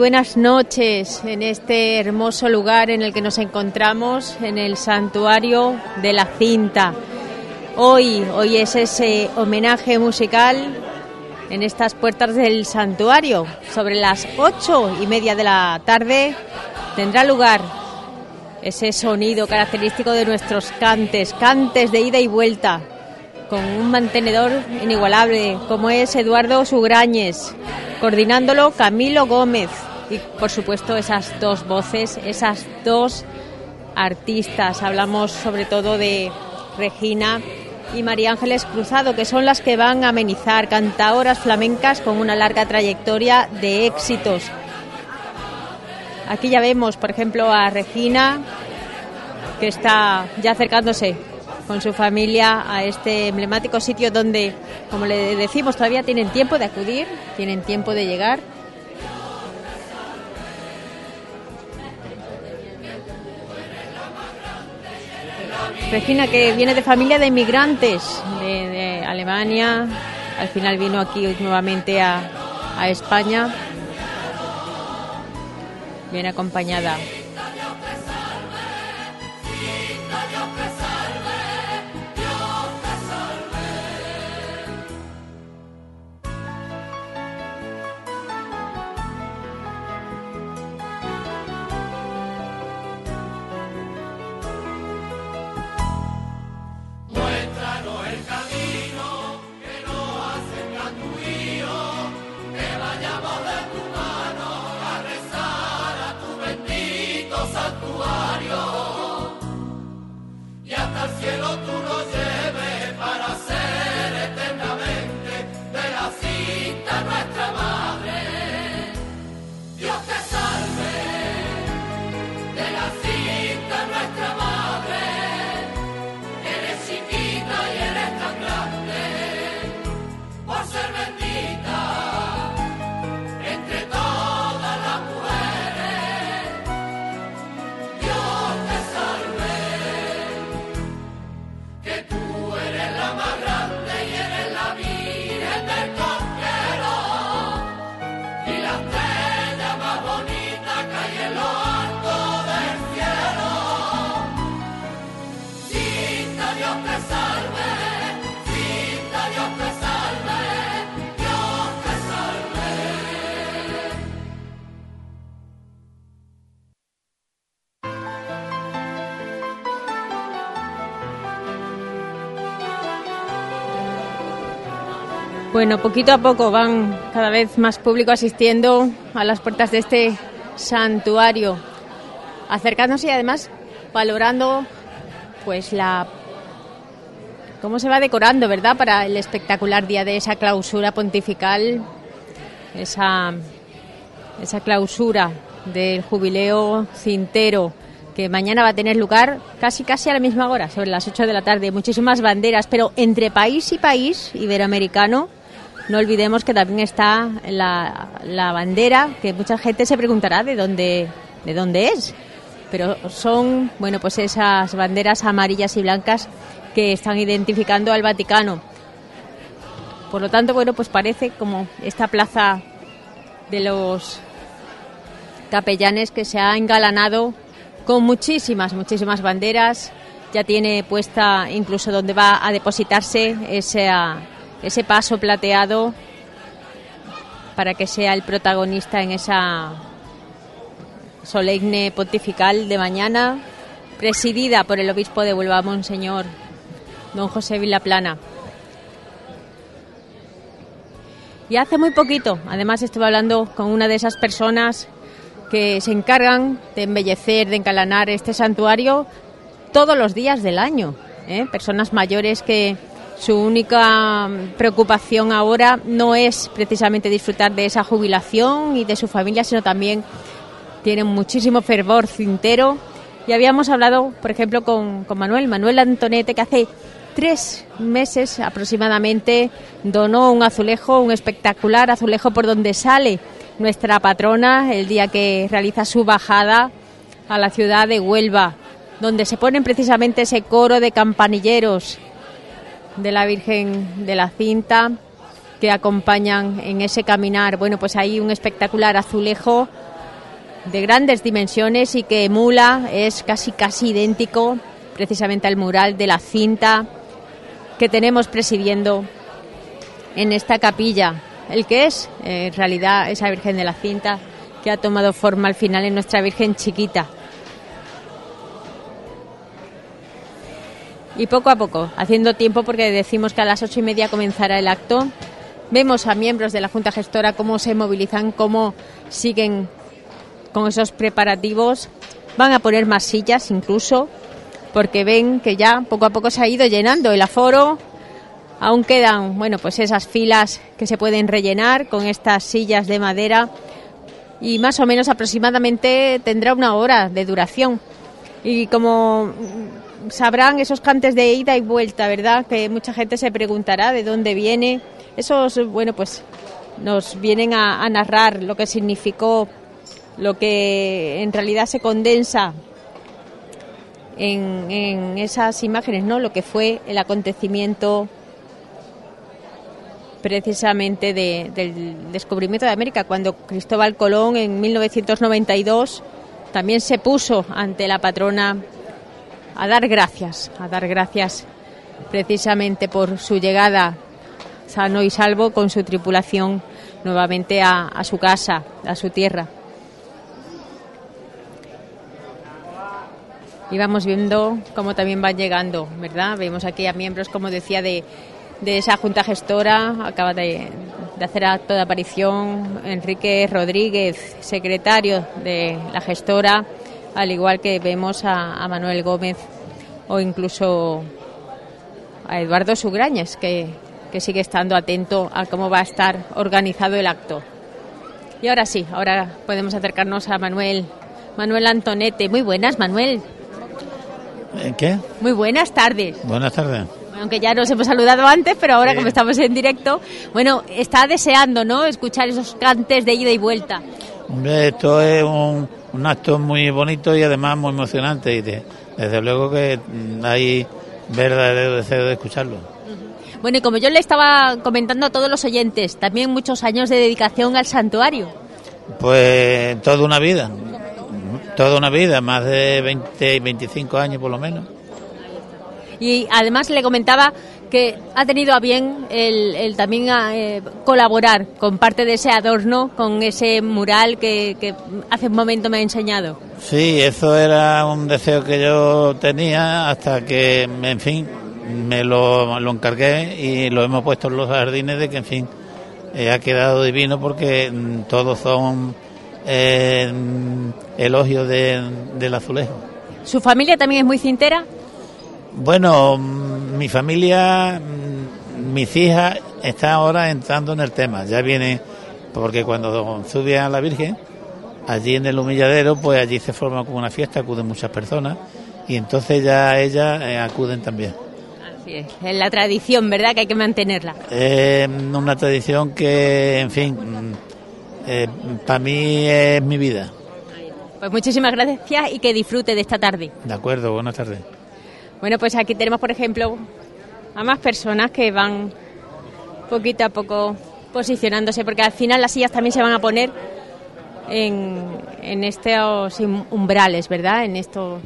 buenas noches en este hermoso lugar en el que nos encontramos, en el santuario de la cinta. Hoy, hoy es ese homenaje musical en estas puertas del santuario. Sobre las ocho y media de la tarde tendrá lugar ese sonido característico de nuestros cantes, cantes de ida y vuelta, con un mantenedor inigualable como es Eduardo Sugrañes coordinándolo Camilo Gómez y por supuesto esas dos voces, esas dos artistas. Hablamos sobre todo de Regina y María Ángeles Cruzado, que son las que van a amenizar cantaoras flamencas con una larga trayectoria de éxitos. Aquí ya vemos, por ejemplo, a Regina, que está ya acercándose con su familia a este emblemático sitio donde, como le decimos, todavía tienen tiempo de acudir, tienen tiempo de llegar. Regina, que viene de familia de inmigrantes de, Alemania, al final vino aquí nuevamente a, España, viene acompañada Bueno, poquito a poco van cada vez más público asistiendo a las puertas de este santuario, acercándose y además valorando pues la cómo se va decorando, ¿verdad? Para el espectacular día de esa clausura pontifical, esa, esa clausura del jubileo cintero que mañana va a tener lugar casi casi a la misma hora, sobre las 8 de la tarde. Muchísimas banderas, pero entre país y país iberoamericano, no olvidemos que también está la, la bandera, que mucha gente se preguntará de dónde, de dónde es. Pero son, bueno, pues esas banderas amarillas y blancas que están identificando al Vaticano. Por lo tanto, bueno, pues parece como esta plaza de los capellanes que se ha engalanado con muchísimas, muchísimas banderas. Ya tiene puesta incluso donde va a depositarse ese, ese paso plateado para que sea el protagonista en esa solemne pontifical de mañana, presidida por el obispo de Huelva, Monseñor don José Vilaplana. Y hace muy poquito, además estuve hablando con una de esas personas que se encargan de embellecer, de encalanar este santuario todos los días del año. ¿eh? Personas mayores que su única preocupación ahora no es precisamente disfrutar de esa jubilación y de su familia, sino también tienen muchísimo fervor cintero. Y habíamos hablado, por ejemplo, con, con Manuel, Manuel Antonete, que hace tres meses aproximadamente donó un azulejo, un espectacular azulejo por donde sale nuestra patrona el día que realiza su bajada a la ciudad de Huelva, donde se ponen precisamente ese coro de campanilleros de la Virgen de la Cinta que acompañan en ese caminar. Bueno, pues hay un espectacular azulejo de grandes dimensiones y que emula, es casi casi idéntico precisamente al mural de la cinta que tenemos presidiendo en esta capilla el que es en realidad esa Virgen de la Cinta que ha tomado forma al final en nuestra Virgen chiquita. Y poco a poco, haciendo tiempo porque decimos que a las ocho y media comenzará el acto, vemos a miembros de la Junta Gestora cómo se movilizan, cómo siguen con esos preparativos. Van a poner más sillas incluso, porque ven que ya poco a poco se ha ido llenando el aforo, Aún quedan, bueno, pues esas filas que se pueden rellenar con estas sillas de madera y más o menos aproximadamente tendrá una hora de duración. Y como sabrán esos cantes de ida y vuelta, ¿verdad? Que mucha gente se preguntará de dónde viene. Esos, bueno, pues nos vienen a, narrar lo que significó, lo que en realidad se condensa en, esas imágenes, ¿no? Lo que fue el acontecimiento precisamente del descubrimiento de América, cuando Cristóbal Colón en 1992 también se puso ante la patrona a dar gracias, a dar gracias precisamente por su llegada sano y salvo con su tripulación nuevamente a, su casa, a su tierra. Y vamos viendo cómo también van llegando, ¿verdad? Vemos aquí a miembros, como decía, de, de esa junta gestora. Acaba de, hacer acto de aparición Enrique Rodríguez, secretario de la gestora, al igual que vemos a, Manuel Gómez o incluso a Eduardo Sugrañes, que, que sigue estando atento a cómo va a estar organizado el acto. Y ahora sí, ahora podemos acercarnos a Manuel, Manuel Antonete. Muy buenas, Manuel. ¿Qué? Muy buenas tardes. Buenas tardes aunque ya nos hemos saludado antes, pero ahora como estamos en directo, bueno, está deseando, ¿no?, escuchar esos cantes de ida y vuelta. Hombre, esto es un, acto muy bonito y además muy emocionante y desde luego que hay verdadero deseo de escucharlo. Bueno, y como yo le estaba comentando a todos los oyentes, también muchos años de dedicación al santuario. Pues toda una vida, toda una vida, más de 20, 25 años por lo menos y además le comentaba que ha tenido a bien el, también eh, colaborar con parte de ese adorno, con ese mural que, hace un momento me ha enseñado. Sí, eso era un deseo que yo tenía hasta que, en fin, me lo, lo encargué y lo hemos puesto en los jardines de que, en fin, eh, ha quedado divino porque mm, todos son eh, elogios de, del azulejo. ¿Su familia también es muy cintera? Bueno, mm, mi familia, mm, mis hijas están ahora entrando en el tema. Ya viene, porque cuando sube a la Virgen, allí en el humilladero, pues allí se forma como una fiesta, acuden muchas personas y entonces ya ellas eh, acuden también. Así es, es la tradición, ¿verdad? Que hay que mantenerla. Es una tradición que, en fin, mm, eh, para mí es mi vida. Pues muchísimas gracias y que disfrute de esta tarde. De acuerdo, buenas tardes. Bueno, pues aquí tenemos, por ejemplo, a más personas que van poquito a poco posicionándose, porque al final las sillas también se van a poner en, en estos umbrales, ¿verdad? En estos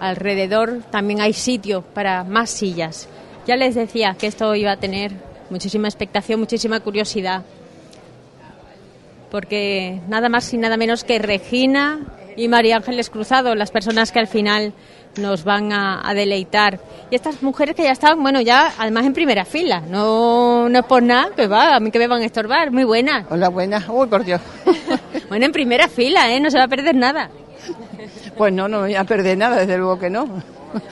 alrededor también hay sitio para más sillas. Ya les decía que esto iba a tener muchísima expectación, muchísima curiosidad, porque nada más y nada menos que Regina y María Ángeles Cruzado, las personas que al final nos van a, a, deleitar. Y estas mujeres que ya están, bueno, ya además en primera fila, no, no es por nada, que va, a mí que me van a estorbar, muy buenas. Hola, buenas, uy, por Dios. bueno, en primera fila, ¿eh? No se va a perder nada. Pues no, no me voy a perder nada, desde luego que no.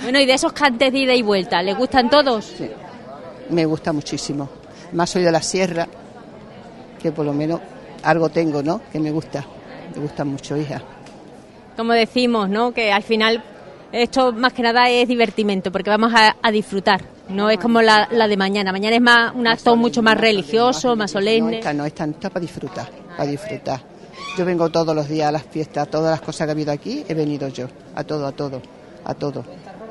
Bueno, y de esos cantes de ida y vuelta, ¿le gustan todos? Sí, me gusta muchísimo. Más soy de la sierra, que por lo menos algo tengo, ¿no? Que me gusta, me gusta mucho, hija. Como decimos, ¿no? Que al final esto más que nada es divertimento, porque vamos a, a disfrutar. No es como la, la, de mañana. Mañana es más un acto mucho más religioso, más solemne. No, esta no, esta, esta para disfrutar, para disfrutar. Yo vengo todos los días a las fiestas, a todas las cosas que ha habido aquí, he venido yo, a todo, a todo, a todo.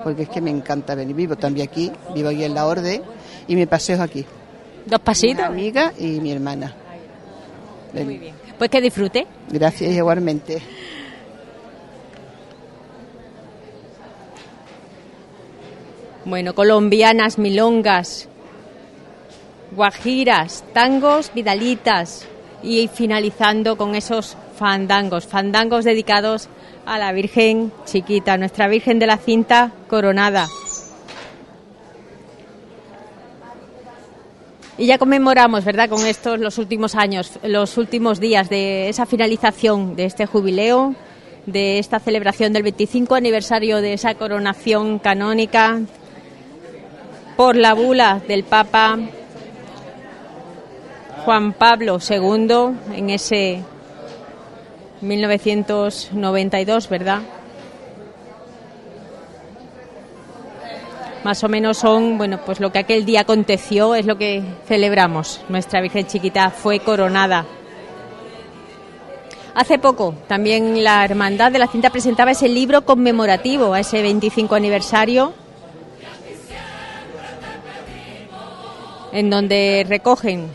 Porque es que me encanta venir. Vivo también aquí, vivo aquí en la Orde y me paseo aquí. ¿Dos pasitos? Mi amiga y mi hermana. Muy bien. Pues que disfrute. Gracias, igualmente. Bueno, colombianas, milongas, guajiras, tangos, vidalitas y finalizando con esos fandangos, fandangos dedicados a la Virgen chiquita, nuestra Virgen de la cinta coronada. Y ya conmemoramos, ¿verdad?, con estos los últimos años, los últimos días de esa finalización de este jubileo, de esta celebración del 25 aniversario de esa coronación canónica por la bula del Papa Juan Pablo II en ese 1992, ¿verdad? Más o menos son, bueno, pues lo que aquel día aconteció es lo que celebramos. Nuestra Virgen Chiquita fue coronada. Hace poco también la Hermandad de la Cinta presentaba ese libro conmemorativo a ese 25 aniversario en donde recogen,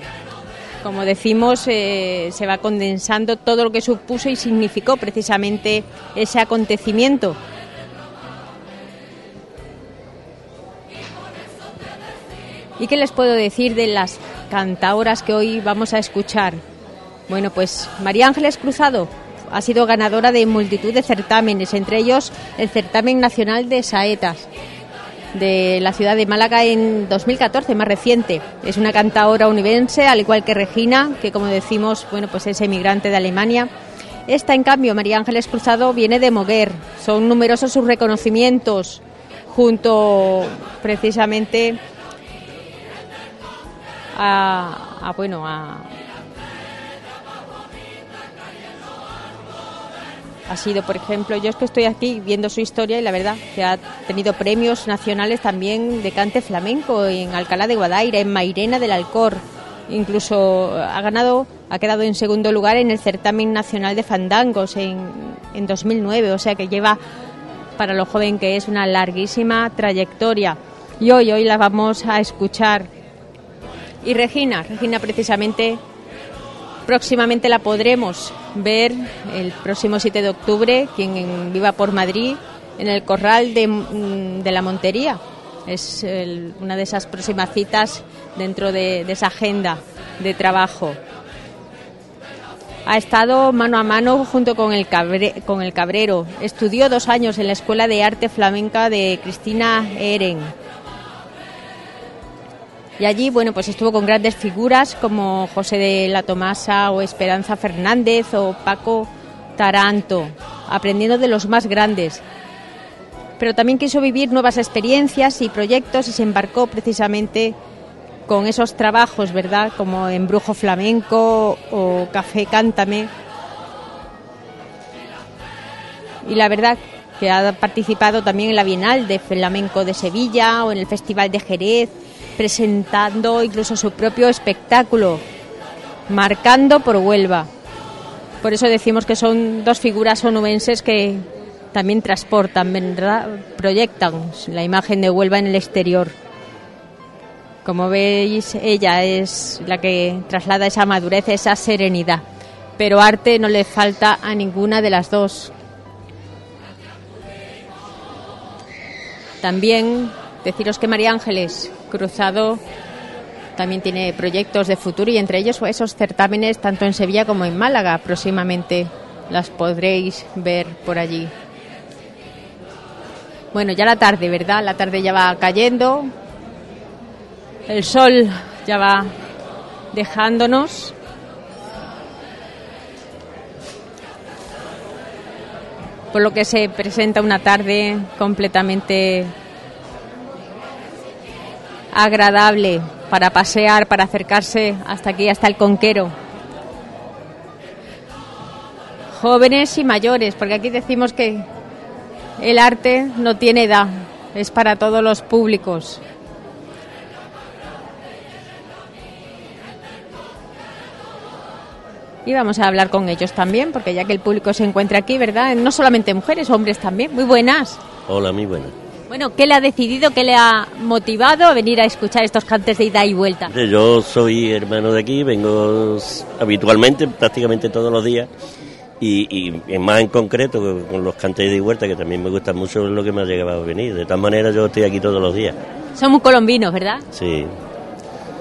como decimos, eh, se va condensando todo lo que supuso y significó precisamente ese acontecimiento. ¿Y qué les puedo decir de las cantaoras que hoy vamos a escuchar? Bueno, pues María Ángeles Cruzado ha sido ganadora de multitud de certámenes, entre ellos el certamen nacional de saetas de la ciudad de Málaga en 2014, más reciente. Es una cantaora univense, al igual que Regina, que como decimos, bueno, pues es emigrante de Alemania. Esta, en cambio, María Ángeles Cruzado, viene de Moguer. Son numerosos sus reconocimientos junto precisamente a, a bueno, a, ha sido, por ejemplo, yo es que estoy aquí viendo su historia y la verdad que ha tenido premios nacionales también de cante flamenco en Alcalá de Guadaira, en Mairena del Alcor. Incluso ha ganado, ha quedado en segundo lugar en el certamen nacional de fandangos en, en 2009, o sea que lleva para lo joven que es una larguísima trayectoria. Y hoy, hoy la vamos a escuchar. Y Regina, Regina precisamente próximamente la podremos ver el próximo 7 de octubre, quien viva por Madrid, en el Corral de, de la Montería. Es una de esas próximas citas dentro de, de, esa agenda de trabajo. Ha estado mano a mano junto con el, con el Cabrero. Estudió dos años en la Escuela de Arte Flamenca de Cristina Eren. Y allí, bueno, pues estuvo con grandes figuras como José de la Tomasa o Esperanza Fernández o Paco Taranto, aprendiendo de los más grandes. Pero también quiso vivir nuevas experiencias y proyectos y se embarcó precisamente con esos trabajos, ¿verdad? Como Embrujo Flamenco o Café Cántame. Y la verdad que ha participado también en la Bienal de Flamenco de Sevilla o en el Festival de Jerez, presentando incluso su propio espectáculo, marcando por Huelva. Por eso decimos que son dos figuras onubenses que también transportan, proyectan la imagen de Huelva en el exterior. Como veis, ella es la que traslada esa madurez, esa serenidad. Pero arte no le falta a ninguna de las dos. También deciros que María Ángeles Cruzado también tiene proyectos de futuro y entre ellos esos certámenes tanto en Sevilla como en Málaga. Próximamente las podréis ver por allí. Bueno, ya la tarde, ¿verdad? La tarde ya va cayendo. El sol ya va dejándonos. Por lo que se presenta una tarde completamente agradable para pasear, para acercarse hasta aquí, hasta el conquero. Jóvenes y mayores, porque aquí decimos que el arte no tiene edad, es para todos los públicos. Y vamos a hablar con ellos también, porque ya que el público se encuentra aquí, ¿verdad? No solamente mujeres, hombres también. Muy buenas. Hola, muy buenas. Bueno, ¿qué le ha decidido, qué le ha motivado a venir a escuchar estos cantes de ida y vuelta? Yo soy hermano de aquí, vengo habitualmente, prácticamente todos los días, y, más en concreto con los cantes de ida y vuelta, que también me gustan mucho, es lo que me ha llegado a venir. De tal manera yo estoy aquí todos los días. Somos colombinos, ¿verdad? Sí.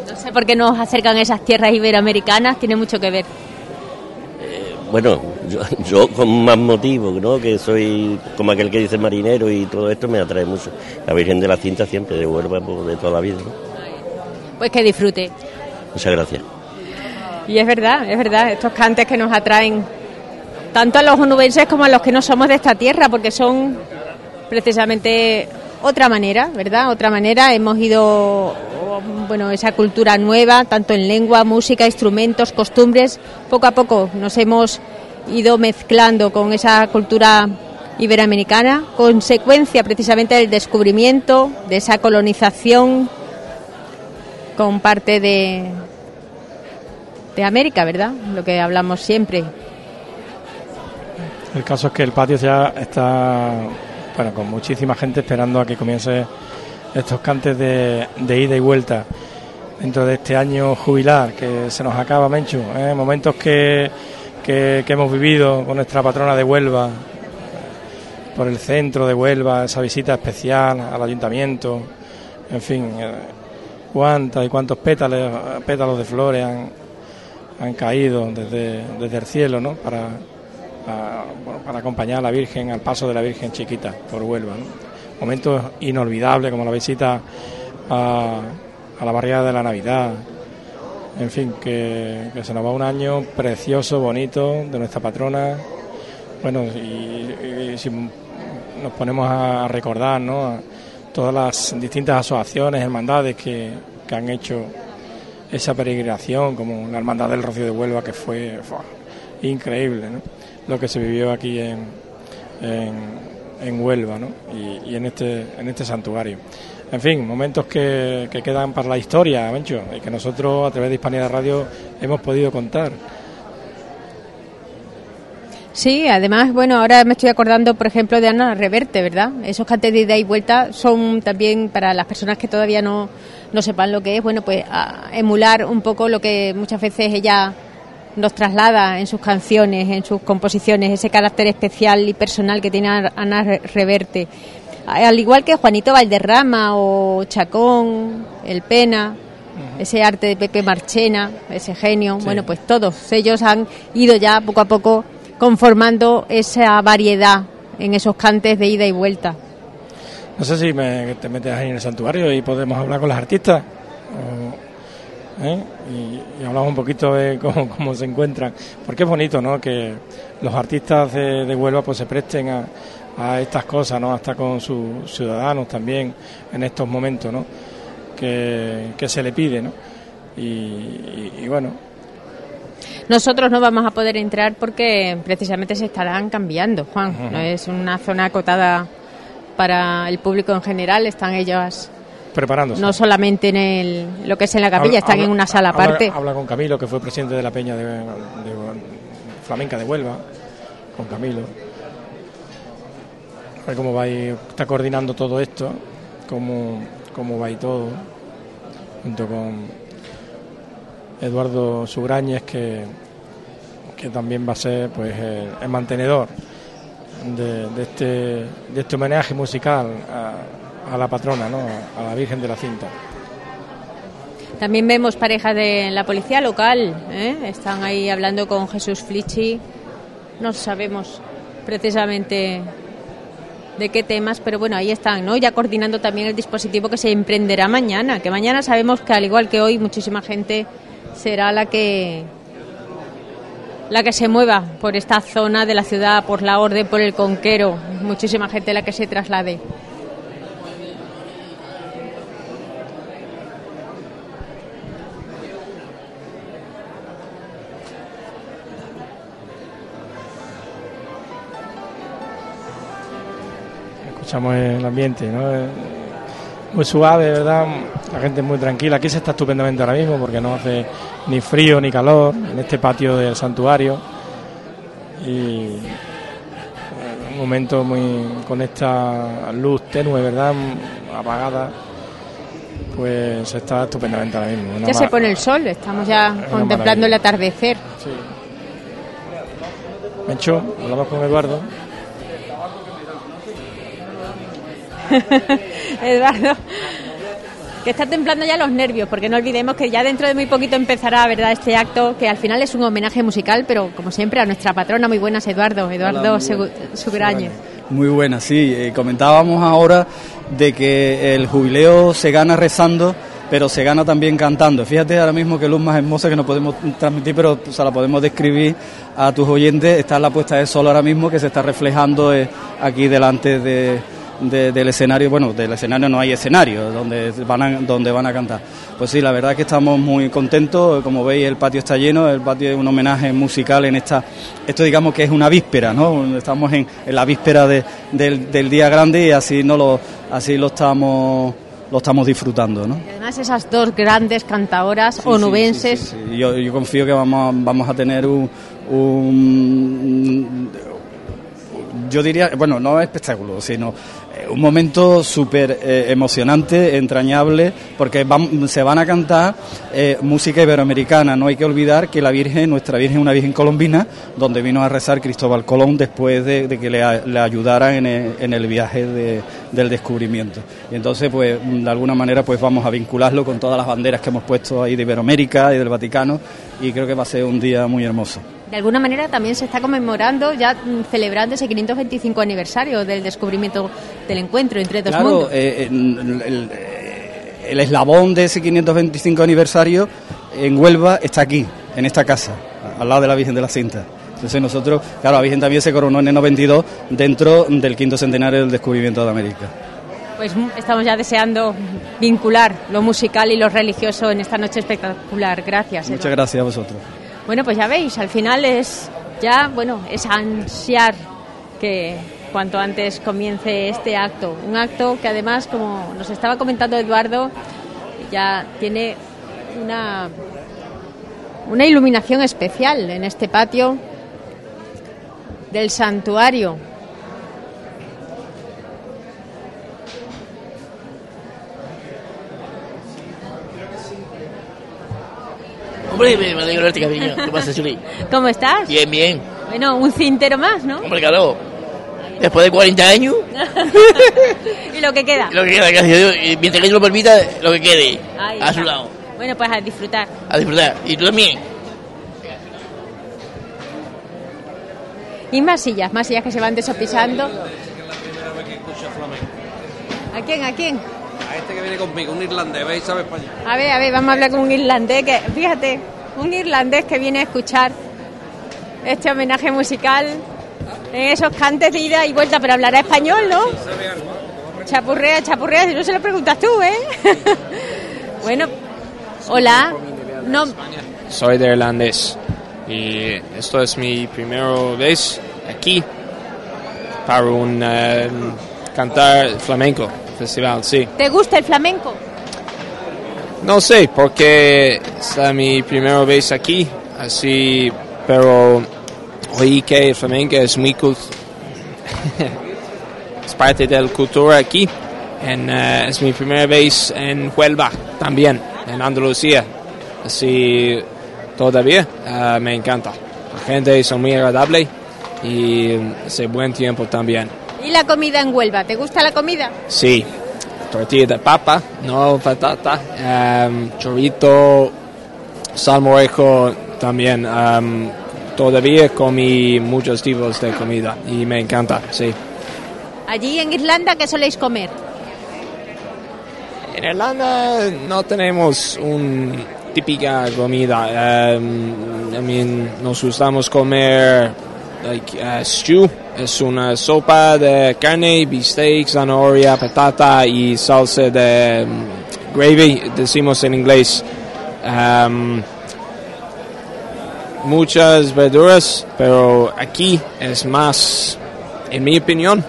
No sé por qué nos acercan esas tierras iberoamericanas, tiene mucho que ver bueno, yo, con más motivo, ¿no? Que soy como aquel que dice marinero y todo esto me atrae mucho. La Virgen de la Cinta siempre, de Huelva pues, de toda la vida, Pues que disfrute. Muchas gracias. Y es verdad, es verdad, estos cantes que nos atraen tanto a los onubenses como a los que no somos de esta tierra, porque son precisamente otra manera, ¿verdad? Otra manera. Hemos ido bueno, esa cultura nueva, tanto en lengua, música, instrumentos, costumbres, poco a poco nos hemos ido mezclando con esa cultura iberoamericana, consecuencia precisamente del descubrimiento, de esa colonización con parte de, de América, ¿verdad? Lo que hablamos siempre. El caso es que el patio ya está bueno, con muchísima gente esperando a que comience estos cantes de, ida y vuelta dentro de este año jubilar que se nos acaba, Menchu. ¿eh? Momentos que, que, hemos vivido con nuestra patrona de Huelva, por el centro de Huelva, esa visita especial al ayuntamiento, en fin, eh, cuántas y cuántos pétalos, pétalos de flores han, han caído desde, desde el cielo ¿no? para, para acompañar a la Virgen, al paso de la Virgen chiquita por Huelva. momentos inolvidables como la visita a, la barriada de la Navidad. En fin, que, se nos va un año precioso, bonito de nuestra patrona. Bueno, y, si nos ponemos a recordar ¿no? todas las distintas asociaciones, hermandades que, que han hecho esa peregrinación, como la Hermandad del Rocío de Huelva, que fue, increíble lo que se vivió aquí en, en Huelva ¿no? y, en, este, en este santuario. En fin, momentos que, que quedan para la historia, Mencho, y que nosotros a través de Hispanidad Radio hemos podido contar. Sí, además, bueno, ahora me estoy acordando, por ejemplo, de Ana Reverte, ¿verdad? Esos cantes de ida y vuelta son también para las personas que todavía no, no sepan lo que es, bueno, pues emular un poco lo que muchas veces ella nos traslada en sus canciones, en sus composiciones, ese carácter especial y personal que tiene Ana Reverte. Al igual que Juanito Valderrama o Chacón, El Pena, ese arte de Pepe Marchena, ese genio, bueno, pues todos ellos han ido ya poco a poco conformando esa variedad en esos cantes de ida y vuelta. No sé si me, te metes ahí en el santuario y podemos hablar con los artistas. ¿Eh? y, hablamos un poquito de cómo, se encuentran. Porque es bonito ¿no? que los artistas de, Huelva pues, se presten a, a, estas cosas, ¿no? hasta con sus ciudadanos también en estos momentos ¿no? que, se le pide. ¿no? y bueno, nosotros no vamos a poder entrar porque precisamente se estarán cambiando, Juan. No es una zona acotada para el público en general, están ellos preparándose. No solamente en el, lo que es en la capilla, están en una sala aparte. Habla, con Camilo, que fue presidente de la Peña de, Flamenca de Huelva, con Camilo. A ver cómo va y está coordinando todo esto, cómo, cómo va y todo, junto con Eduardo Sugrañez, que, que también va a ser pues el, mantenedor de, este, de este homenaje musical a, la patrona, ¿no? a la Virgen de la Cinta. También vemos parejas de la policía local, ¿eh? están ahí hablando con Jesús Flichi. No sabemos precisamente de qué temas, pero bueno, ahí están, ¿no? Ya coordinando también el dispositivo que se emprenderá mañana, que mañana sabemos que al igual que hoy muchísima gente será la que la que se mueva por esta zona de la ciudad, por la orden, por el conquero, muchísima gente la que se traslade. Escuchamos el ambiente, ¿no? muy suave, ¿verdad? La gente es muy tranquila. Aquí se está estupendamente ahora mismo porque no hace ni frío ni calor en este patio del santuario. Y un momento muy con esta luz tenue, ¿verdad? Apagada. Pues se está estupendamente ahora mismo. ya se pone el sol, estamos ya contemplando el atardecer. Sí. Mencho, hablamos con Eduardo. Eduardo, que está templando ya los nervios, porque no olvidemos que ya dentro de muy poquito empezará, ¿verdad?, este acto, que al final es un homenaje musical, pero como siempre a nuestra patrona, muy buenas, Eduardo, Eduardo Sugrañez. Muy buenas, sí. Eh, comentábamos ahora de que el jubileo se gana rezando, pero se gana también cantando. Fíjate ahora mismo que luz más hermosa que no podemos transmitir, pero se la podemos describir a tus oyentes. Está la puesta de sol ahora mismo que se está reflejando eh, aquí delante de del escenario, bueno, del escenario no hay escenario donde van a, donde van a cantar. Pues sí, la verdad es que estamos muy contentos, como veis el patio está lleno, el patio es un homenaje musical en esta, esto digamos que es una víspera, ¿no? Estamos en, la víspera del, día grande y así no lo, así lo estamos lo estamos disfrutando, ¿no? además esas dos grandes cantadoras onubenses. yo, yo, confío que vamos, vamos a tener un, un yo diría, bueno, no espectáculo, sino un momento súper eh, emocionante, entrañable, porque se van a cantar eh, música iberoamericana. No hay que olvidar que la Virgen, nuestra Virgen, es una Virgen colombina, donde vino a rezar Cristóbal Colón después de, que le, ayudara en el, viaje del descubrimiento. Y entonces, pues, de alguna manera, pues vamos a vincularlo con todas las banderas que hemos puesto ahí de Iberoamérica y del Vaticano, y creo que va a ser un día muy hermoso de alguna manera también se está conmemorando, ya mm, celebrando ese 525 aniversario del descubrimiento del encuentro entre dos mundos. Eh, eh, el, eslabón de ese 525 aniversario en Huelva está aquí, en esta casa, al lado de la Virgen de la Cinta. Entonces nosotros, claro, la Virgen también se coronó en el 92 dentro del quinto centenario del descubrimiento de América. Pues mm, estamos ya deseando vincular lo musical y lo religioso en esta noche espectacular. Gracias. Muchas gracias a vosotros. Bueno, pues ya veis, al final es ya, bueno, es ansiar que cuanto antes comience este acto. Un acto que además, como nos estaba comentando Eduardo, ya tiene una, una iluminación especial en este patio del santuario Hombre, me alegro este cariño. ¿Qué pasa, Chuli? ¿Cómo estás? Bien, bien. Bueno, un cintero más, ¿no? Hombre, claro. Después de 40 años. y lo que queda. lo que queda, gracias a Dios. mientras que Dios lo permita, lo que quede. a su lado. Bueno, pues a disfrutar. A disfrutar. Y tú también. Y más sillas, más sillas que se van desopisando. ¿A quién? ¿A quién? A este que viene conmigo, un irlandés, ¿veis? Sabe español. A ver, a ver, vamos a hablar con un irlandés que, fíjate, un irlandés que viene a escuchar este homenaje musical en esos cantes de ida y vuelta, pero hablará español, ¿no? Chapurrea, chapurrea, si no se lo preguntas tú, ¿eh? bueno, hola. No, Soy de irlandés y esto es mi primera vez aquí para un eh, cantar flamenco festival, sí. ¿Te gusta el flamenco? No sé, porque es mi primera vez aquí, así, pero oí que el flamenco es muy es parte de la cultura aquí. En, eh, es mi primera vez en Huelva también, en Andalucía. Así todavía eh, me encanta. La gente son muy agradable y hace buen tiempo también. ¿Y la comida en Huelva? ¿Te gusta la comida? Sí, tortilla de papa, no patata, em, chorrito, salmorejo también. em, todavía comí muchos tipos de comida y me encanta, sí. Allí en Irlanda, ¿qué soléis comer? En Irlanda no tenemos una típica comida. em, I mean, nos gustamos comer like, uh, stew. Es una sopa de carne, bistec, zanahoria, patata y salsa de um, gravy, decimos en inglés. Em, muchas verduras, pero aquí es más, en mi opinión,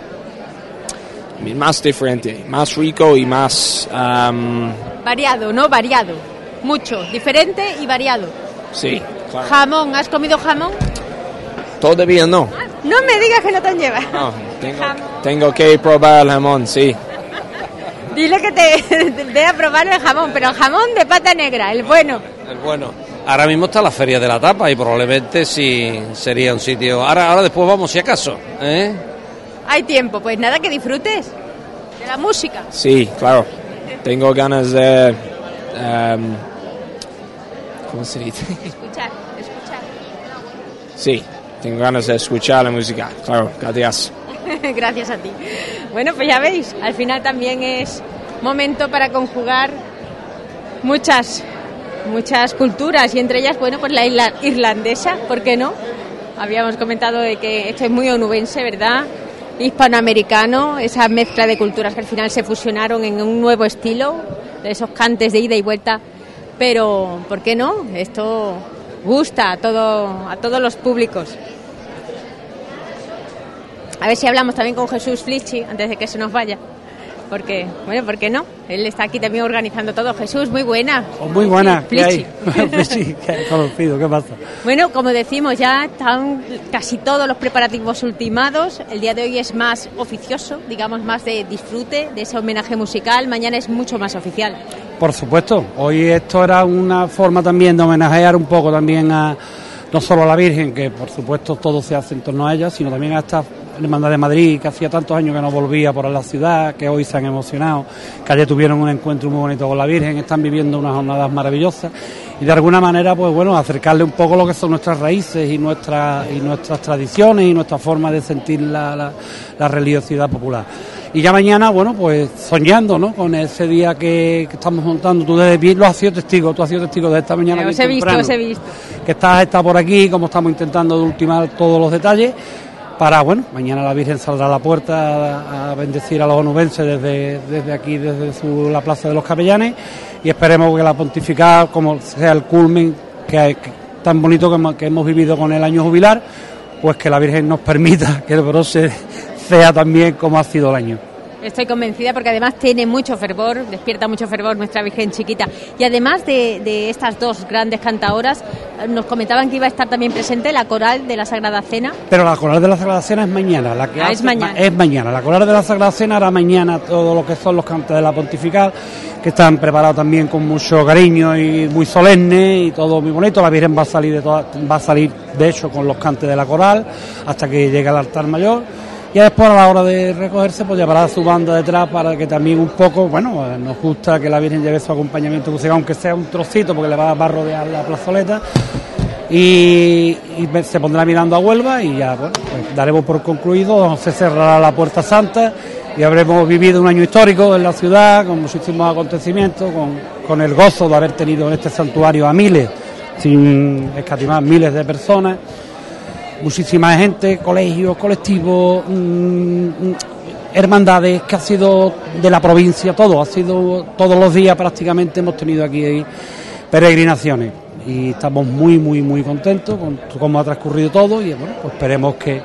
más diferente, más rico y más... em, Variado, ¿no? Variado. Mucho, diferente y variado. sí, claro. Jamón, ¿has comido jamón? Todavía no. No me digas que no te llevas. No, tengo, tengo que probar el jamón, sí. Dile que te dé a probar el jamón, pero el jamón de pata negra, el bueno. Es bueno. Ahora mismo está la Feria de la Tapa y probablemente sí sería un sitio... Ahora, ahora después vamos, si acaso. ¿eh? Hay tiempo, pues nada, que disfrutes de la música. Sí, claro. Tengo ganas de... em, ¿Cómo se dice? Escuchar, escuchar. Sí, tengo ganas de escuchar la música. Claro, gracias. Gracias a ti. Bueno, pues ya veis, al final también es momento para conjugar muchas, muchas culturas y entre ellas, bueno, pues la isla irlandesa, ¿por qué no? Habíamos comentado de que esto es muy onubense, ¿verdad? Hispanoamericano, esa mezcla de culturas que al final se fusionaron en un nuevo estilo, de esos cantes de ida y vuelta, pero ¿por qué no? Esto gusta a, todo, a todos los públicos. A ver si hablamos también con Jesús Flichi antes de que se nos vaya. Porque, bueno, ¿por qué no? Él está aquí también organizando todo. Jesús, muy buena. Oh, muy buena, ¿qué hay? Conocido, ¿qué pasa? Bueno, como decimos, ya están casi todos los preparativos ultimados. El día de hoy es más oficioso, digamos, más de disfrute de ese homenaje musical. Mañana es mucho más oficial. Por supuesto, hoy esto era una forma también de homenajear un poco también a no solo a la Virgen, que por supuesto todo se hace en torno a ella, sino también a esta Hermandad de Madrid, que hacía tantos años que no volvía por la ciudad, que hoy se han emocionado, que ayer tuvieron un encuentro muy bonito con la Virgen, están viviendo unas jornadas maravillosas y de alguna manera, pues bueno, acercarle un poco lo que son nuestras raíces y nuestras y nuestras tradiciones y nuestra forma de sentir la, la, la religiosidad popular. Y ya mañana, bueno, pues soñando, ¿no? Con ese día que, que estamos montando. Tú desde bien lo has sido testigo, tú has sido testigo de esta mañana. os he visto, temprano, os he visto. Que estás está por aquí, como estamos intentando de ultimar todos los detalles. Para, bueno, mañana la Virgen saldrá a la puerta a, bendecir a los onubenses desde, desde aquí, desde la Plaza de los Capellanes. Y esperemos que la pontificada, como sea el culmen que, tan bonito que hemos, que hemos vivido con el año jubilar, pues que la Virgen nos permita que el broche sea también como ha sido el año. Estoy convencida porque además tiene mucho fervor, despierta mucho fervor nuestra Virgen chiquita. Y además de, de estas dos grandes cantaoras, eh, nos comentaban que iba a estar también presente la coral de la Sagrada Cena. Pero la coral de la Sagrada Cena es mañana. La que Ah, es mañana. Es mañana. La coral de la Sagrada Cena hará mañana todo lo que son los cantos de la pontifical, que están preparados también con mucho cariño y muy solemne y todo muy bonito. La Virgen va a salir de toda- va a salir de hecho con los cantes de la coral hasta que llegue al altar mayor. Y después a la hora de recogerse, pues llevará su banda detrás para que también un poco, bueno, eh, nos gusta que la Virgen lleve su acompañamiento musical, aunque sea un trocito, porque le va, a rodear la plazoleta. Y, y se pondrá mirando a Huelva y ya, bueno, pues daremos por concluido, se cerrará la Puerta Santa y habremos vivido un año histórico en la ciudad, con muchísimos acontecimientos, con, con el gozo de haber tenido en este santuario a miles, sin escatimar miles de personas muchísima gente, colegios, colectivos, mm, mm, hermandades, que ha sido de la provincia, todo, ha sido todos los días prácticamente hemos tenido aquí peregrinaciones y estamos muy, muy, muy contentos con cómo ha transcurrido todo y bueno, pues esperemos que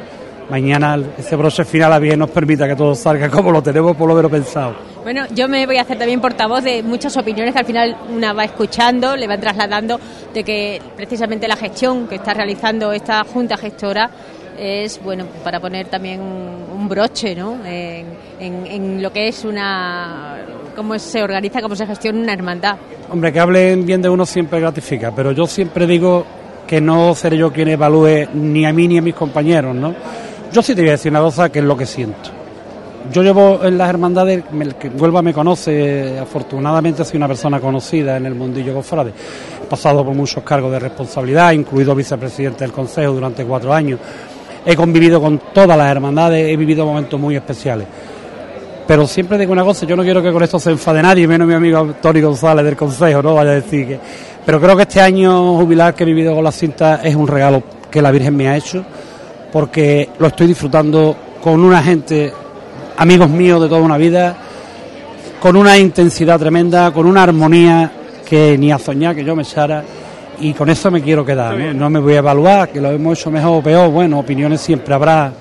mañana ese broche final a bien nos permita que todo salga como lo tenemos por lo menos pensado. Bueno, yo me voy a hacer también portavoz de muchas opiniones que al final una va escuchando, le va trasladando de que precisamente la gestión que está realizando esta junta gestora es bueno para poner también un broche ¿no? en lo que es una cómo se organiza, cómo se gestiona una hermandad. Hombre, que hablen bien de uno siempre gratifica, pero yo siempre digo que no seré yo quien evalúe ni a mí ni a mis compañeros, ¿no? Yo sí te voy a decir una cosa que es lo que siento. Yo llevo en las hermandades, el que Huelva me conoce, afortunadamente soy una persona conocida en el mundillo cofrade. He pasado por muchos cargos de responsabilidad, incluido vicepresidente del Consejo durante cuatro años. He convivido con todas las hermandades, he vivido momentos muy especiales. Pero siempre digo una cosa, yo no quiero que con esto se enfade nadie, menos mi amigo Tony González del Consejo, no vaya a decir que... Pero creo que este año jubilar que he vivido con la cinta es un regalo que la Virgen me ha hecho, porque lo estoy disfrutando con una gente, amigos míos de toda una vida, con una intensidad tremenda, con una armonía que ni a soñar que yo me echara, y con eso me quiero quedar, ¿no? No me voy a evaluar, que lo hemos hecho mejor o peor, bueno, opiniones siempre habrá,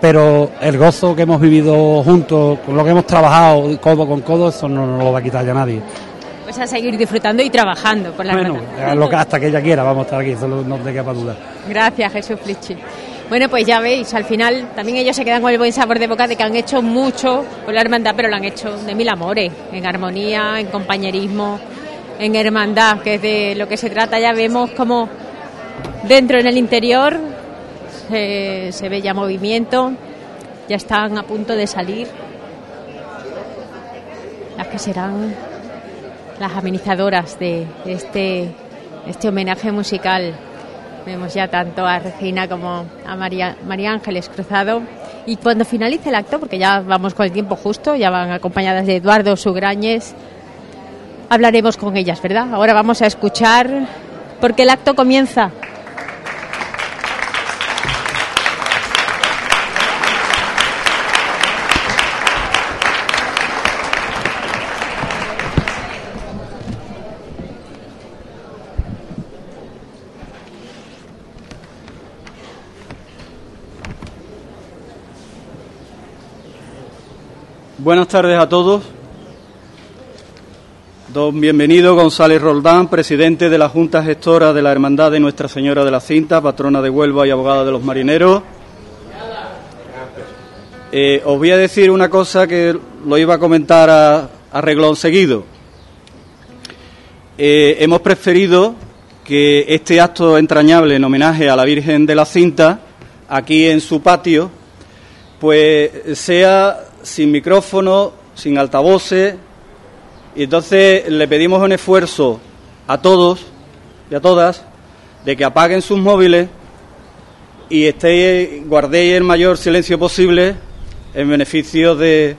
pero el gozo que hemos vivido juntos, con lo que hemos trabajado codo con codo, eso no nos lo va a quitar ya nadie. Pues a seguir disfrutando y trabajando por la Bueno, lo que- hasta que ella quiera, vamos a estar aquí, eso no te quepa duda. Gracias, Jesús Flichi. Bueno, pues ya veis, al final también ellos se quedan con el buen sabor de boca de que han hecho mucho por la hermandad, pero lo han hecho de mil amores, en armonía, en compañerismo, en hermandad, que es de lo que se trata. Ya vemos como dentro en el interior se, ve ya movimiento, ya están a punto de salir las que serán las amenizadoras de este, este homenaje musical. Vemos ya tanto a Regina como a María, María Ángeles Cruzado. Y cuando finalice el acto, porque ya vamos con el tiempo justo, ya van acompañadas de Eduardo Sugrañes, hablaremos con ellas, ¿verdad? Ahora vamos a escuchar, porque el acto comienza. Buenas tardes a todos. Don bienvenido González Roldán, presidente de la Junta Gestora de la Hermandad de Nuestra Señora de la Cinta, patrona de Huelva y abogada de los marineros. Eh, os voy a decir una cosa que lo iba a comentar a, a reglón seguido. Eh, hemos preferido que este acto entrañable en homenaje a la Virgen de la Cinta, aquí en su patio, pues sea sin micrófono, sin altavoces, y entonces le pedimos un esfuerzo a todos y a todas de que apaguen sus móviles y estéis, guardéis el mayor silencio posible en beneficio de,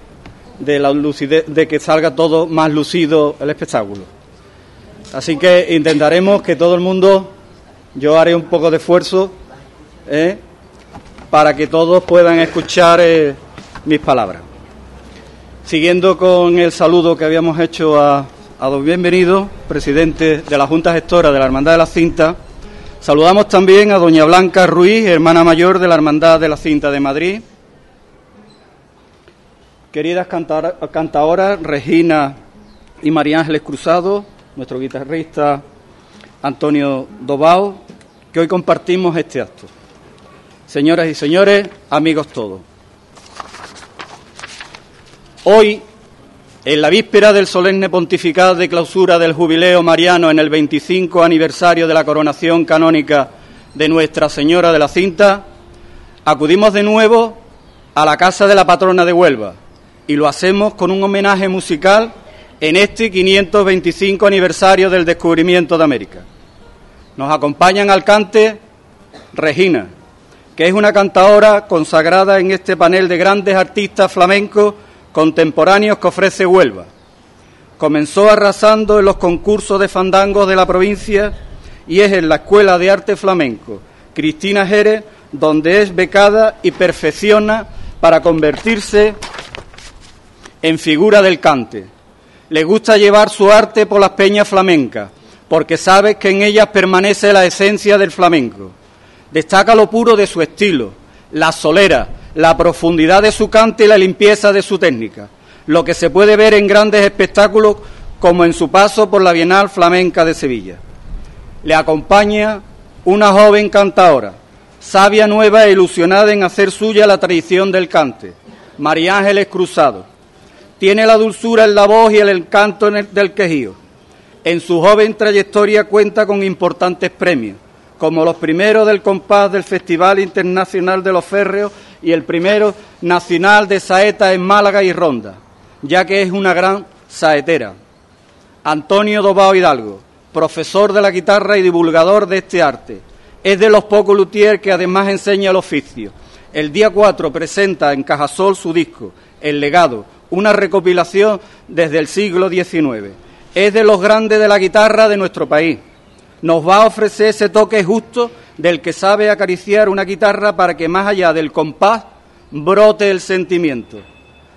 de la lucidez, de que salga todo más lucido el espectáculo. Así que intentaremos que todo el mundo, yo haré un poco de esfuerzo ¿eh? para que todos puedan escuchar eh, mis palabras. Siguiendo con el saludo que habíamos hecho a, a don Bienvenido, presidente de la Junta Gestora de la Hermandad de la Cinta, saludamos también a doña Blanca Ruiz, hermana mayor de la Hermandad de la Cinta de Madrid, queridas cantaora- cantaoras Regina y María Ángeles Cruzado, nuestro guitarrista Antonio Dobao, que hoy compartimos este acto. Señoras y señores, amigos todos. Hoy, en la víspera del solemne pontificado de clausura del jubileo mariano en el 25 aniversario de la coronación canónica de Nuestra Señora de la Cinta, acudimos de nuevo a la Casa de la Patrona de Huelva y lo hacemos con un homenaje musical en este 525 aniversario del descubrimiento de América. Nos acompañan al cante Regina, que es una cantadora consagrada en este panel de grandes artistas flamencos contemporáneos que ofrece Huelva. Comenzó arrasando en los concursos de fandangos de la provincia y es en la Escuela de Arte Flamenco Cristina Jerez donde es becada y perfecciona para convertirse en figura del cante. Le gusta llevar su arte por las peñas flamencas, porque sabe que en ellas permanece la esencia del flamenco. Destaca lo puro de su estilo, la solera, la profundidad de su cante y la limpieza de su técnica, lo que se puede ver en grandes espectáculos como en su paso por la Bienal Flamenca de Sevilla. Le acompaña una joven cantadora, sabia nueva e ilusionada en hacer suya la tradición del cante, María Ángeles Cruzado. Tiene la dulzura en la voz y el encanto del quejío. En su joven trayectoria cuenta con importantes premios, como los primeros del compás del Festival Internacional de los Férreos y el primero nacional de saeta en Málaga y Ronda, ya que es una gran saetera. Antonio Dobao Hidalgo, profesor de la guitarra y divulgador de este arte. Es de los pocos luthier que además enseña el oficio. El día 4 presenta en Cajasol su disco, El legado, una recopilación desde el siglo XIX. Es de los grandes de la guitarra de nuestro país nos va a ofrecer ese toque justo del que sabe acariciar una guitarra para que más allá del compás brote el sentimiento.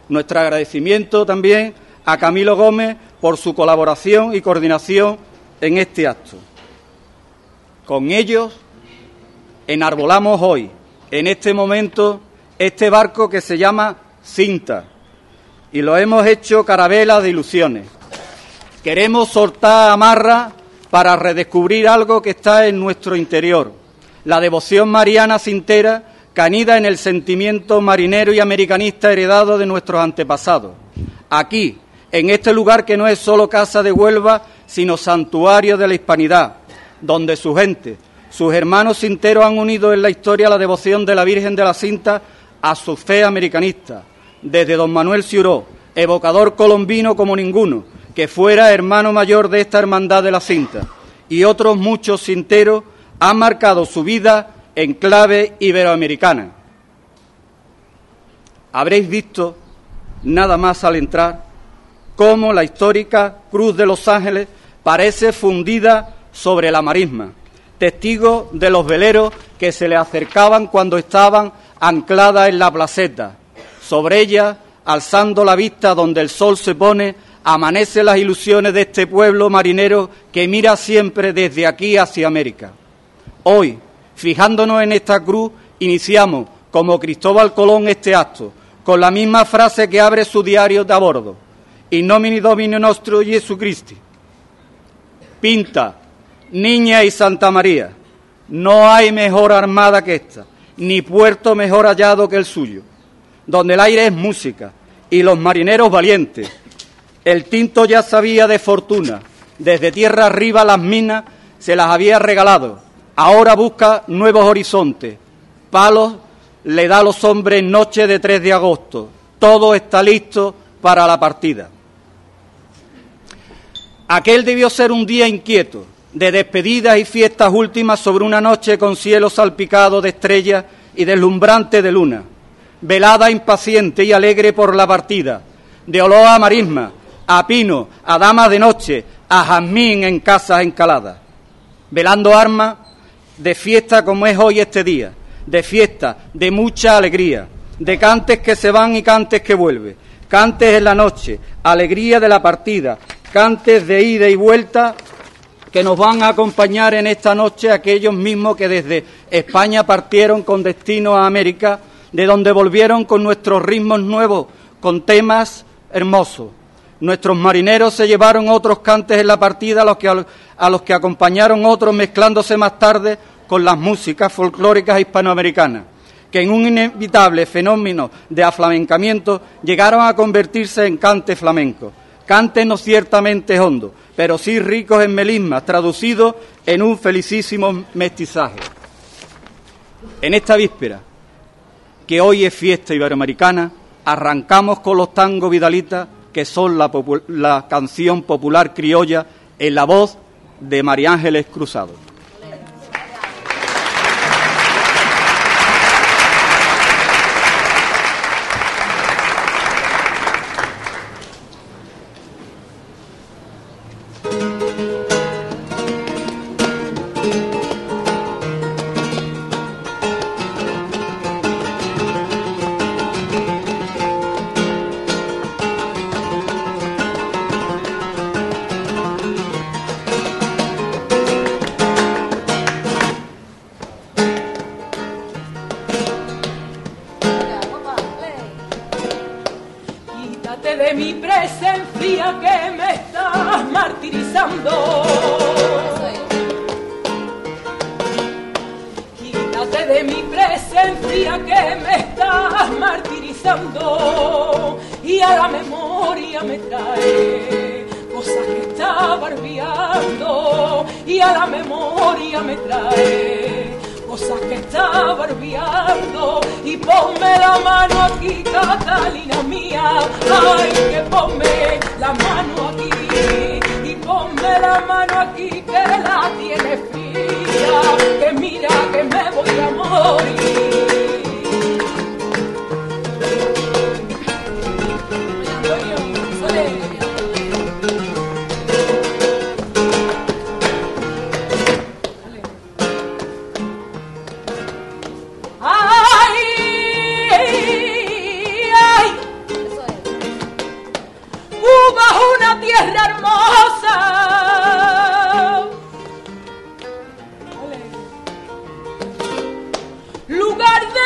Nuestro agradecimiento también a Camilo Gómez por su colaboración y coordinación en este acto. Con ellos enarbolamos hoy, en este momento, este barco que se llama Cinta y lo hemos hecho carabela de ilusiones. Queremos soltar amarra para redescubrir algo que está en nuestro interior, la devoción mariana cintera canida en el sentimiento marinero y americanista heredado de nuestros antepasados. Aquí, en este lugar que no es solo casa de Huelva, sino santuario de la hispanidad, donde su gente, sus hermanos cinteros han unido en la historia la devoción de la Virgen de la Cinta a su fe americanista, desde don Manuel Ciuró, evocador colombino como ninguno, que fuera hermano mayor de esta hermandad de la cinta, y otros muchos cinteros han marcado su vida en clave iberoamericana. Habréis visto, nada más al entrar, cómo la histórica Cruz de los Ángeles parece fundida sobre la marisma, testigo de los veleros que se le acercaban cuando estaban ancladas en la placeta. Sobre ella, alzando la vista donde el sol se pone, amanece las ilusiones de este pueblo marinero que mira siempre desde aquí hacia América. Hoy, fijándonos en esta cruz, iniciamos, como Cristóbal Colón, este acto, con la misma frase que abre su diario de a bordo, In nomine Domini nostro Jesucristi. Pinta, Niña y Santa María, no hay mejor armada que esta, ni puerto mejor hallado que el suyo, donde el aire es música y los marineros valientes, el tinto ya sabía de fortuna. Desde tierra arriba las minas se las había regalado. Ahora busca nuevos horizontes. Palos le da a los hombres noche de 3 de agosto. Todo está listo para la partida. Aquel debió ser un día inquieto, de despedidas y fiestas últimas sobre una noche con cielo salpicado de estrellas y deslumbrante de luna, velada impaciente y alegre por la partida, de olor a marisma, a pino, a damas de noche, a jazmín en casas encaladas, velando armas de fiesta como es hoy este día, de fiesta, de mucha alegría, de cantes que se van y cantes que vuelven, cantes en la noche, alegría de la partida, cantes de ida y vuelta que nos van a acompañar en esta noche aquellos mismos que desde España partieron con destino a América, de donde volvieron con nuestros ritmos nuevos, con temas hermosos. Nuestros marineros se llevaron otros cantes en la partida a los que, a los que acompañaron otros mezclándose más tarde con las músicas folclóricas hispanoamericanas, que en un inevitable fenómeno de aflamencamiento llegaron a convertirse en cantes flamencos. Cantes no ciertamente hondos, pero sí ricos en melismas, traducidos en un felicísimo mestizaje. En esta víspera, que hoy es fiesta iberoamericana, arrancamos con los tangos vidalitas que son la, canción popular criolla en la voz de María Ángeles Cruzado.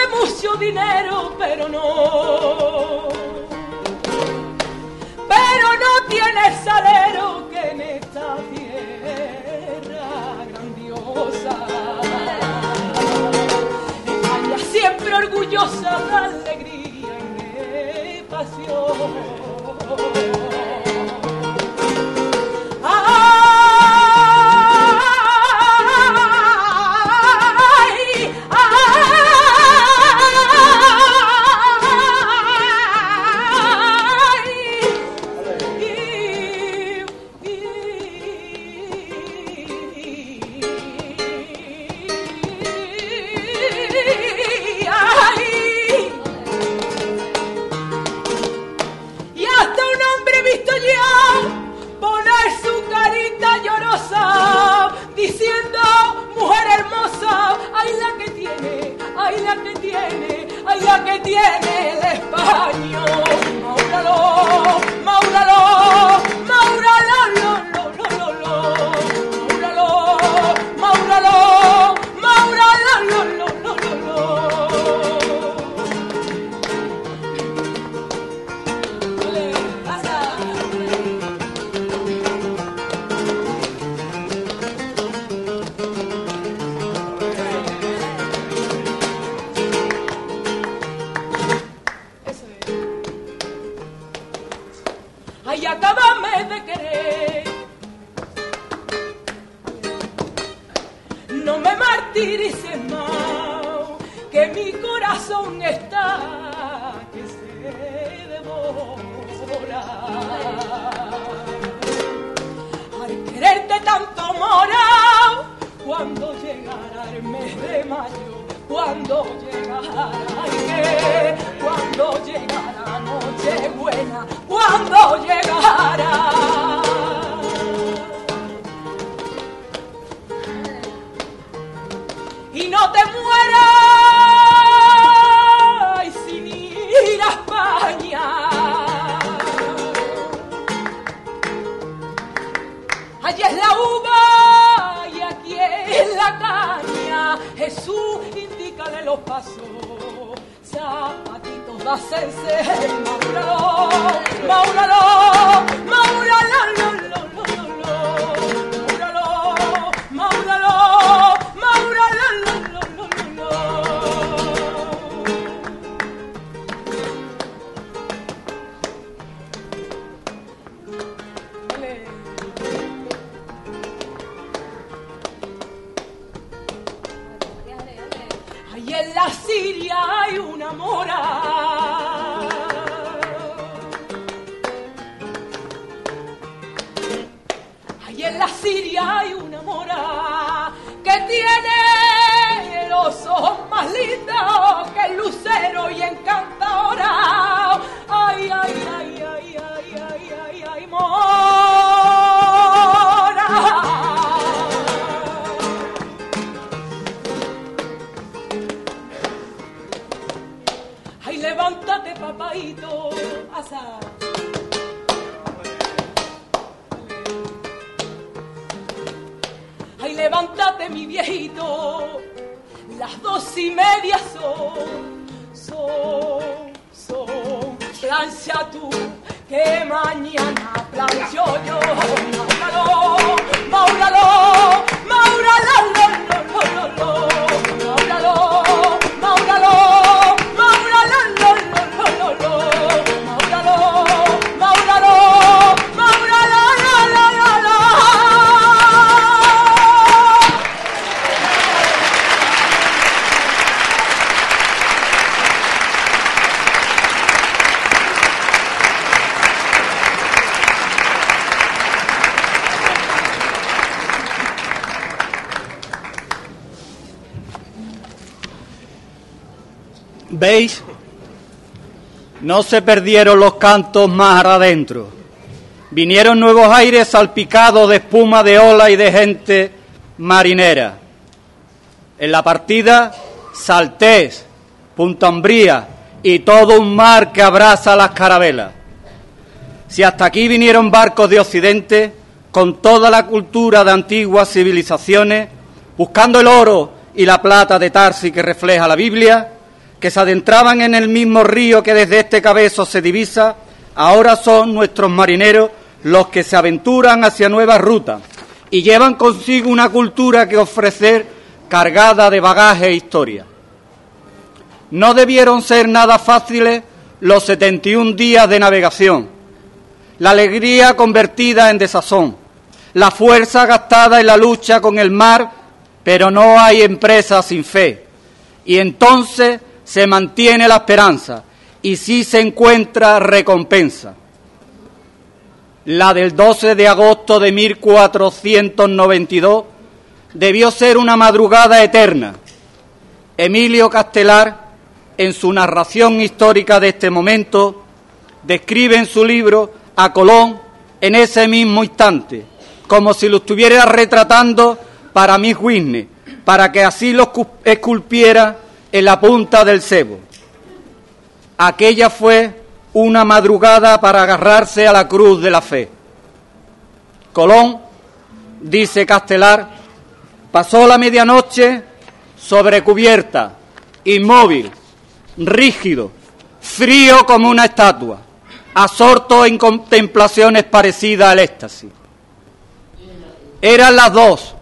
mucho dinero, pero no. Pero no tiene salero que en esta tierra grandiosa. España siempre orgullosa de alegría y de pasión. ¿Veis? No se perdieron los cantos más adentro. Vinieron nuevos aires salpicados de espuma de ola y de gente marinera. En la partida, Saltés, Punta Umbría y todo un mar que abraza las carabelas. Si hasta aquí vinieron barcos de Occidente, con toda la cultura de antiguas civilizaciones, buscando el oro y la plata de Tarsi que refleja la Biblia, que se adentraban en el mismo río que desde este cabezo se divisa, ahora son nuestros marineros los que se aventuran hacia nuevas rutas y llevan consigo una cultura que ofrecer cargada de bagaje e historia. No debieron ser nada fáciles los 71 días de navegación, la alegría convertida en desazón, la fuerza gastada en la lucha con el mar, pero no hay empresa sin fe. Y entonces se mantiene la esperanza y sí se encuentra recompensa. La del 12 de agosto de 1492 debió ser una madrugada eterna. Emilio Castelar, en su narración histórica de este momento, describe en su libro a Colón en ese mismo instante, como si lo estuviera retratando para Miss Whitney, para que así lo escu- esculpiera en la punta del cebo. Aquella fue una madrugada para agarrarse a la cruz de la fe. Colón, dice Castelar, pasó la medianoche sobre cubierta, inmóvil, rígido, frío como una estatua, absorto en contemplaciones parecidas al éxtasis. Eran las dos,